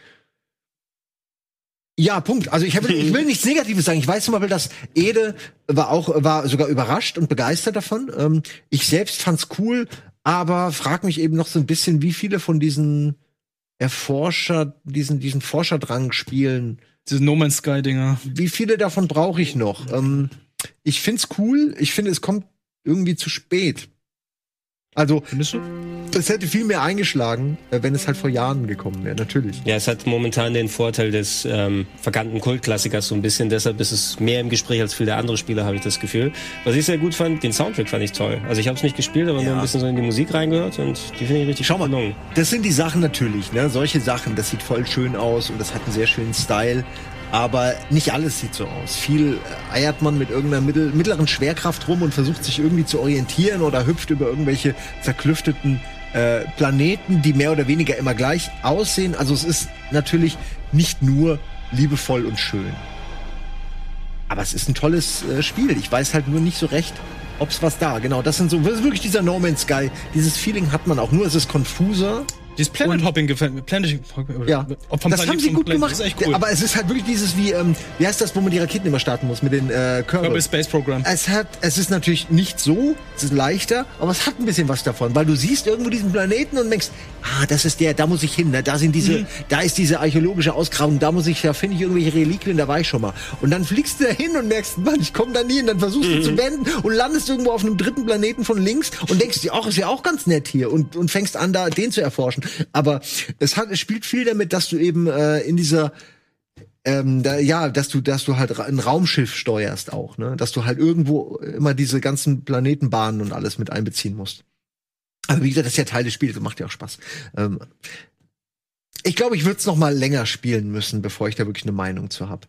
Ja, Punkt. Also ich, hab, ich will nichts Negatives sagen. Ich weiß zum Beispiel, dass Ede war auch war sogar überrascht und begeistert davon. Ähm, ich selbst fand's cool, aber frag mich eben noch so ein bisschen, wie viele von diesen Erforscher, diesen diesen Forscherdrang spielen, Diese No Man's Sky Dinger. wie viele davon brauche ich noch? Ähm, ich find's cool. Ich finde, es kommt irgendwie zu spät. Also, Findest du? es hätte viel mehr eingeschlagen, äh, wenn es halt vor Jahren gekommen wäre. Natürlich. Ja, es hat momentan den Vorteil des ähm, verkannten Kultklassikers so ein bisschen, deshalb ist es mehr im Gespräch als viele andere Spiele, habe ich das Gefühl. Was ich sehr gut fand, den Soundtrack fand ich toll. Also ich habe es nicht gespielt, aber nur ein bisschen so in die Musik reingehört und die finde ich richtig Schau mal, gelungen. das sind die Sachen natürlich, ne? Solche Sachen, das sieht voll schön aus und das hat einen sehr schönen Style. Aber nicht alles sieht so aus. Viel äh, eiert man mit irgendeiner mittel mittleren Schwerkraft rum und versucht sich irgendwie zu orientieren oder hüpft über irgendwelche verklüfteten äh, Planeten, die mehr oder weniger immer gleich aussehen. Also es ist natürlich nicht nur liebevoll und schön. Aber es ist ein tolles äh, Spiel. Ich weiß halt nur nicht so recht, ob's was da. Genau, das sind so, das ist wirklich dieser No Man's Sky. Dieses Feeling hat man auch nur. Es ist konfuser Dieses Planet Hopping gefällt mir. Planet Ja, Ob vom das Planet haben sie gut Planet, gemacht. Das ist echt cool. Aber es ist halt wirklich dieses wie, ähm, wie heißt das, wo man die Raketen immer starten muss mit den äh, Kerbal. Kerbal Space Program. Es hat, es ist natürlich nicht so, es ist leichter, aber es hat ein bisschen was davon, weil du siehst irgendwo diesen Planeten und denkst, ah, das ist der, da muss ich hin, ne? da sind diese, da ist diese archäologische Ausgrabung, da muss ich, da finde ich irgendwelche Reliquien, da war ich schon mal. Und dann fliegst du da hin und merkst, Mann, ich komme da nie und dann versuchst du zu wenden und landest irgendwo auf einem dritten Planeten von links und denkst dir, ach, ist ja auch ganz nett hier und, und fängst an, da den zu erforschen. Aber es hat, es spielt viel damit, dass du eben äh, in dieser ähm, da, ja, dass du, dass du halt ein Raumschiff steuerst auch, ne? Dass du halt irgendwo immer diese ganzen Planetenbahnen und alles mit einbeziehen musst. Aber wie gesagt, das ist ja Teil des Spiels, macht ja auch Spaß. Ähm, ich glaube, ich würde es noch mal länger spielen müssen, bevor ich da wirklich eine Meinung zu habe.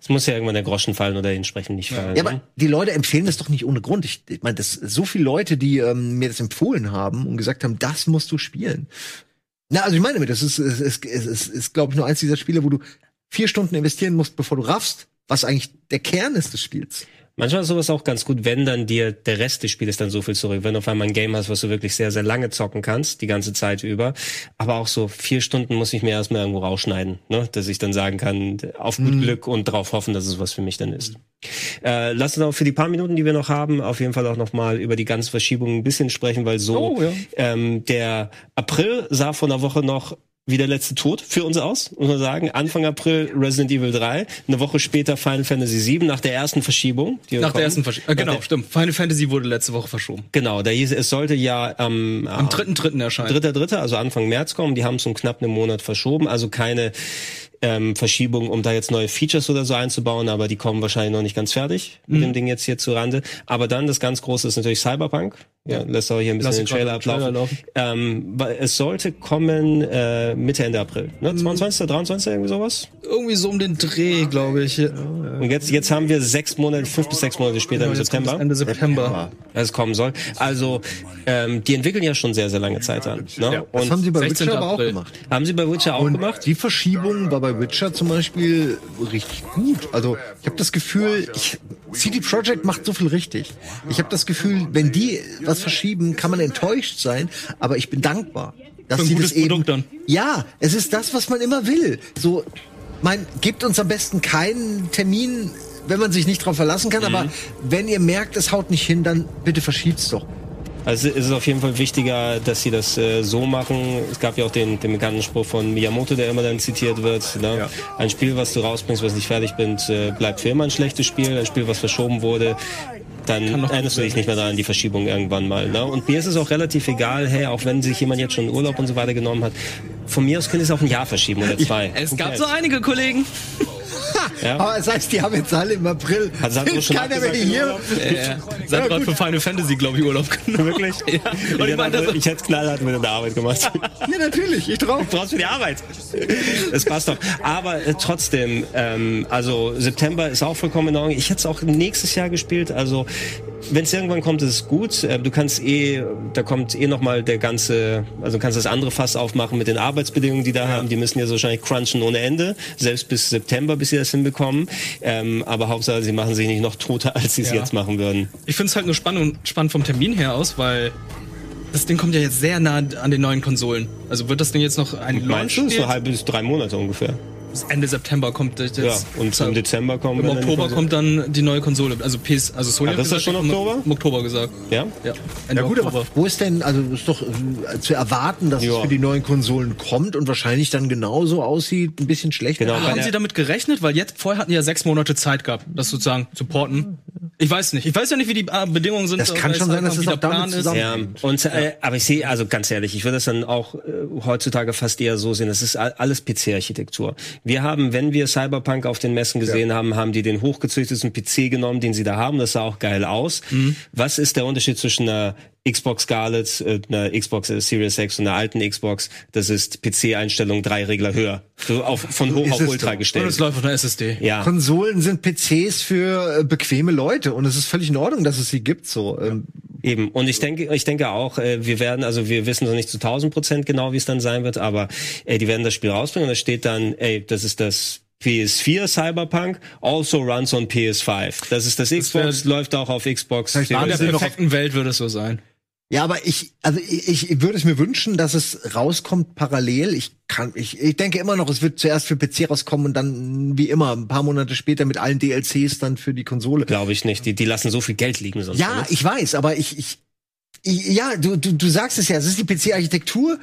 Es muss ja irgendwann der Groschen fallen oder entsprechend nicht fallen. Ja, ne? aber die Leute empfehlen das doch nicht ohne Grund. Ich, ich meine, das so viele Leute, die ähm, mir das empfohlen haben und gesagt haben, das musst du spielen. Na, also ich meine damit, das ist, es ist, es ist, ist glaube ich, nur eins dieser Spiele, wo du vier Stunden investieren musst, bevor du raffst, was eigentlich der Kern ist des Spiels. Manchmal ist sowas auch ganz gut, wenn dann dir der Rest des Spiels dann so viel zurück. Wenn du auf einmal ein Game hast, was du wirklich sehr, sehr lange zocken kannst, die ganze Zeit über. Aber auch so vier Stunden muss ich mir erstmal irgendwo rausschneiden, ne? dass ich dann sagen kann, auf gut Glück und darauf hoffen, dass es was für mich dann ist. Äh, lass uns auch für die paar Minuten, die wir noch haben, auf jeden Fall auch noch mal über die ganzen Verschiebungen ein bisschen sprechen, weil so Oh, ja. ähm, der April sah vor einer Woche noch wie der letzte Tod für uns aus, muss man sagen. Anfang April Resident Evil 3, eine Woche später Final Fantasy 7 nach der ersten Verschiebung. Nach kommt. der ersten Verschiebung. Äh, genau, der- stimmt. Final Fantasy wurde letzte Woche verschoben. Genau, da hieß, es sollte ja am, Am 3.3. erscheinen. Dritter, dritter, also Anfang März kommen. Die haben es um knapp einen Monat verschoben. Also keine ähm, Verschiebung, um da jetzt neue Features oder so einzubauen, aber die kommen wahrscheinlich noch nicht ganz fertig mit Mhm. dem Ding jetzt hier zu Rande. Aber dann das ganz große ist natürlich Cyberpunk. Ja, lässt auch hier ein bisschen Lass den Trailer den Trailer ablaufen. Ähm, weil es sollte kommen äh, Mitte, Ende April. Ne? Mhm. 22., 23., irgendwie sowas? Irgendwie so um den Dreh, glaube ich. Ja, Und jetzt, jetzt haben wir sechs Monate, fünf bis sechs Monate später im jetzt kommt September. das Ende September. es kommen soll. Also ähm, die entwickeln ja schon sehr, sehr lange Zeit an. Ne? Das Und haben sie bei 16. Witcher aber auch gemacht. haben sie bei Witcher auch Und gemacht? die Verschiebung war bei Witcher zum Beispiel richtig gut. Also ich habe das Gefühl, ich, CD Projekt macht so viel richtig. Ich habe das Gefühl, wenn die was verschieben, kann man enttäuscht sein, aber ich bin dankbar. Dass ein sie gutes das eben, Produkt dann. Ja, es ist das, was man immer will. So, mein, gebt uns am besten keinen Termin, wenn man sich nicht drauf verlassen kann, aber wenn ihr merkt, es haut nicht hin, dann bitte verschiebt's doch. Also es ist auf jeden Fall wichtiger, dass sie das äh, so machen. Es gab ja auch den, den bekannten Spruch von Miyamoto, der immer dann zitiert wird. Ne? Ein Spiel, was du rausbringst, was nicht fertig bist, äh, bleibt für immer ein schlechtes Spiel. Ein Spiel, was verschoben wurde, dann erinnerst du dich nicht mehr daran, die Verschiebung irgendwann mal. Ne? Und mir ist es auch relativ egal, hey, auch wenn sich jemand jetzt schon Urlaub und so weiter genommen hat, von mir aus könnte es auch ein Jahr verschieben oder zwei. Es gab so einige Kollegen. Ja? Aber das heißt, die haben jetzt alle im April. Hat Sandro schon keiner mehr hier. Äh, Seit gerade für Final Fantasy, glaube ich, Urlaub genommen. Wirklich? Ja. Und ich meine, das, ich hätte es knallhart mit der Arbeit gemacht. Ja, natürlich, ich drauf. brauchst für die Arbeit. Das passt doch. Aber äh, trotzdem, ähm, also September ist auch vollkommen in Ordnung. Ich hätte es auch nächstes Jahr gespielt. Also wenn es irgendwann kommt, ist es gut. Äh, du kannst eh, da kommt eh noch mal der ganze, also du kannst das andere Fass aufmachen mit den Arbeitsbedingungen, die da haben. Die müssen ja so wahrscheinlich crunchen ohne Ende, selbst bis September, bis sie das hinbekommen. Ähm, aber Hauptsache, sie machen sich nicht noch toter, als sie es Ja. jetzt machen würden. ich finde es halt nur spannend, spannend vom Termin her aus, weil das Ding kommt ja jetzt sehr nah an den neuen Konsolen. Also wird das Ding jetzt noch ein Launch Meinst du? So halb bis drei Monate ungefähr. Bis Ende September kommt das Ja, und im Dezember kommen Im Oktober kommt dann die neue Konsole. Also PS, also Sony Ah, hat das ist gesagt, schon die kommt Oktober? Im Oktober gesagt. Ja? Ja, Ende Ja gut, Oktober. aber wo ist denn, also ist doch äh, zu erwarten, dass Ja. es für die neuen Konsolen kommt und wahrscheinlich dann genauso aussieht, ein bisschen schlechter. Genau, bei Haben Sie damit gerechnet? Weil jetzt vorher hatten ja sechs Monate Zeit gehabt, das sozusagen zu porten. Ich weiß nicht. Ich weiß ja nicht, wie die äh, Bedingungen sind. Das kann weiß schon sein, dass es auch damit ist. Ja, und äh, aber ich sehe, also ganz ehrlich, ich würde das dann auch äh, heutzutage fast eher so sehen. Das ist all- alles PC-Architektur. Wir haben, wenn wir Cyberpunk auf den Messen gesehen haben, haben die den hochgezüchteten PC genommen, den sie da haben. Das sah auch geil aus. Was ist der Unterschied zwischen einer Xbox Scarlett, äh, einer Xbox äh, Series X und einer alten Xbox? Das ist PC-Einstellung drei Regler höher. So auf, von hoch ist auf Ultra doch. Und gestellt. es läuft auf einer SSD. Ja. Konsolen sind PCs für äh, bequeme Leute und es ist völlig in Ordnung, dass es sie gibt. So, ähm, Eben. Und ich denke, ich denke auch, äh, wir werden, also wir wissen noch nicht zu 1000 Prozent genau, wie es dann sein wird, aber ey, die werden das Spiel rausbringen und da steht dann, ey, das ist das PS4 Cyberpunk, also runs on PS5. Das ist das Xbox, läuft auch auf Xbox. In der perfekten Welt würde es so sein. Ja, aber ich, also ich, ich würde es mir wünschen, dass es rauskommt parallel. Ich kann, ich, ich denke immer noch, es wird zuerst für PC rauskommen und dann wie immer ein paar Monate später mit allen DLCs dann für die Konsole. Glaube ich nicht. Die, die lassen so viel Geld liegen sonst. Ja, ne? ich weiß, aber ich, ich, ich ja, du, du, du sagst es ja, es ist die PC-Architektur.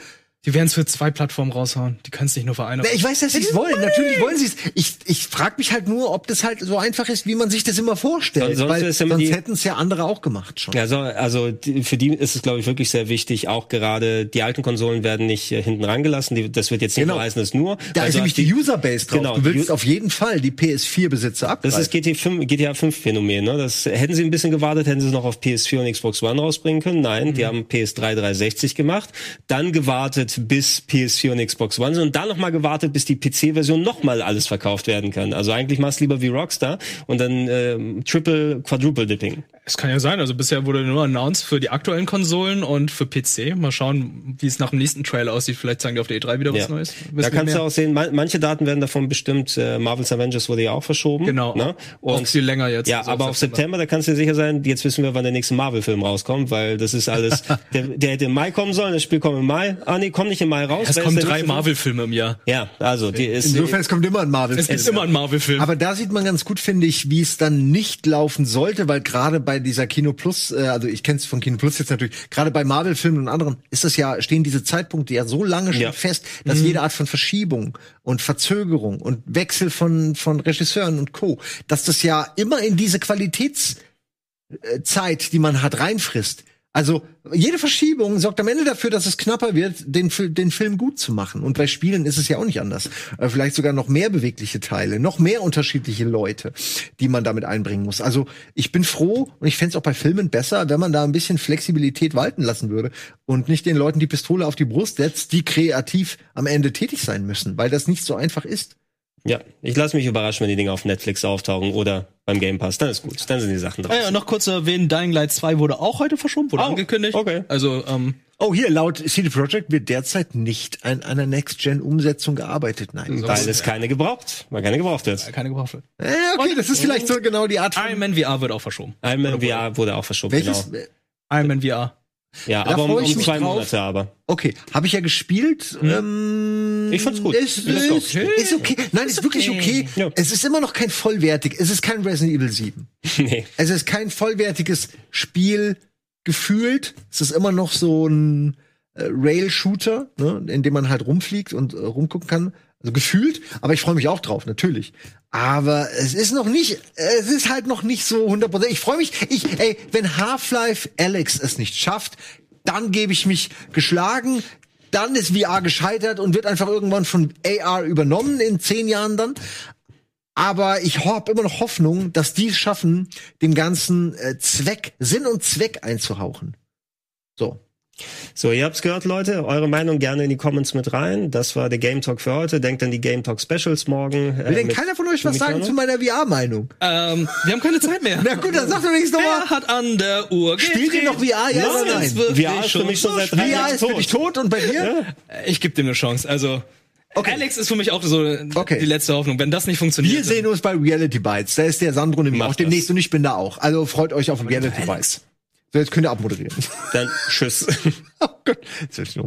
Die werden es für zwei Plattformen raushauen. Die können es nicht nur für eine. Ich weiß, dass sie es wollen. Natürlich wollen sie es. Ich, ich frage mich halt nur, ob das halt so einfach ist, wie man sich das immer vorstellt. Sonst weil sonst die- hätten es ja andere auch gemacht schon. Ja, so, also die, für die ist es, glaube ich, wirklich sehr wichtig. Auch gerade die alten Konsolen werden nicht äh, hinten rangelassen. Die, das wird jetzt nicht Genau. heißen, dass nur. Da weil ist nämlich hast die Userbase drauf. Genau, du willst die- auf jeden Fall die PS4-Besitzer Das abgreifen. ist GT 5, GTA 5 Phänomen. Ne? Das hätten sie ein bisschen gewartet, hätten sie es noch auf PS4 und Xbox One rausbringen können. Nein, Mhm. die haben PS3 360 gemacht, dann gewartet, bis PS4 und Xbox One sind und dann noch mal gewartet, bis die PC-Version noch mal alles verkauft werden kann. Also eigentlich machst du lieber wie Rockstar und dann ähm, Triple, Quadruple Dipping. Es kann ja sein. Also bisher wurde nur announced für die aktuellen Konsolen und für PC. Mal schauen, wie es nach dem nächsten Trailer aussieht. Vielleicht zeigen die auf der E3 wieder was Ja. Neues. Da Wissen kannst du auch sehen, man, manche Daten werden davon bestimmt. Äh, Marvel's Avengers wurde ja auch verschoben. Genau. Ne? Auch Und viel länger jetzt. Ja, Also aber auf September, da kannst du dir sicher sein, jetzt wissen wir, wann der nächste Marvel-Film rauskommt, weil das ist alles, der, der hätte im Mai kommen sollen, das Spiel kommt im Mai. Ah nee, kommt nicht im Mai raus. Es kommen ist drei? Marvel-Filme im Jahr. Ja, also die ist. Insofern, es kommt immer ein marvel Es gibt immer einen Marvel-Film. Aber da sieht man ganz gut, finde ich, wie es dann nicht laufen sollte, weil gerade bei dieser Kino Plus, äh, also ich kenne es von Kino Plus jetzt natürlich, gerade bei Marvel-Filmen und anderen ist das ja, stehen diese Zeitpunkte ja so lange schon Ja. fest, dass jede Art von Verschiebung und Verzögerung und Wechsel von, von Regisseuren und Co., dass das ja immer in diese Qualitätszeit, die man hat, reinfrisst. Also jede Verschiebung sorgt am Ende dafür, dass es knapper wird, den, den Film gut zu machen. Und bei Spielen ist es ja auch nicht anders. Äh, Vielleicht sogar noch mehr bewegliche Teile, noch mehr unterschiedliche Leute, die man damit einbringen muss. Also ich bin froh und ich fände es auch bei Filmen besser, wenn man da ein bisschen Flexibilität walten lassen würde und nicht den Leuten die Pistole auf die Brust setzt, die kreativ am Ende tätig sein müssen, weil das nicht so einfach ist. Ja, ich lasse mich überraschen, wenn die Dinge auf Netflix auftauchen oder beim Game Pass. Dann ist gut, dann sind die Sachen Ah drauf. ja, noch kurz erwähnen, Dying Light 2 wurde auch heute verschoben, wurde Oh, angekündigt. okay. Also, ähm, Oh, hier, laut CD Projekt wird derzeit nicht an einer Next-Gen-Umsetzung gearbeitet. Nein. Weil es keine gebraucht, weil keine gebraucht wird. keine gebraucht wird. Äh, okay, das ist vielleicht so genau die Art von Iron Man VR wird auch verschoben. Iron Man VR wurde auch verschoben. Welches? Genau. Iron Man VR. Ja, Da aber um, um zwei drauf. Monate aber. Okay, habe ich ja gespielt. Ähm, Ich fand's gut. Ist, Ist ist, okay. ist okay. Nein, ist, wirklich okay. Ja. Es ist immer noch kein vollwertig. Es ist kein Resident Evil 7. nee. Es ist kein vollwertiges Spiel gefühlt. Es ist immer noch so ein äh, Rail-Shooter, ne, in dem man halt rumfliegt und äh, rumgucken kann. Also gefühlt, aber ich freue mich auch drauf, natürlich. Aber es ist noch nicht, es ist halt noch nicht so 100%. Ich freue mich, ich, ey, wenn Half-Life Alex es nicht schafft, dann gebe ich mich geschlagen. Dann ist VR gescheitert und wird einfach irgendwann von AR übernommen in zehn Jahren dann. Aber ich habe immer noch Hoffnung, dass die es schaffen, dem ganzen äh, Zweck, Sinn und Zweck einzuhauchen. So. So, ihr habt's gehört, Leute. Eure Meinung gerne in die Comments mit rein. Das war der Game Talk für heute. Denkt an die Game Talk Specials morgen. äh, Will denn mit- keiner von euch was sagen zu meiner VR-Meinung? Ähm, wir haben keine Zeit mehr. Na gut, dann sagt doch wenigstens noch Wer mal. hat an der Uhr Spielt ihr noch VR, ja oder Nein, VR ist für mich schon seit drei VR Jahren ist für dich tot und bei dir? Ich gebe dem eine Chance. Also, Alex ist für mich auch so Okay. die letzte Hoffnung. Wenn das nicht funktioniert, Wir sehen uns bei Reality Bites. Da ist der Sandro nämlich Macht auch demnächst das. und ich bin da auch. Also freut euch auf Reality Bites. So, jetzt könnt ihr abmoderieren. Dann tschüss. oh Gott. Jetzt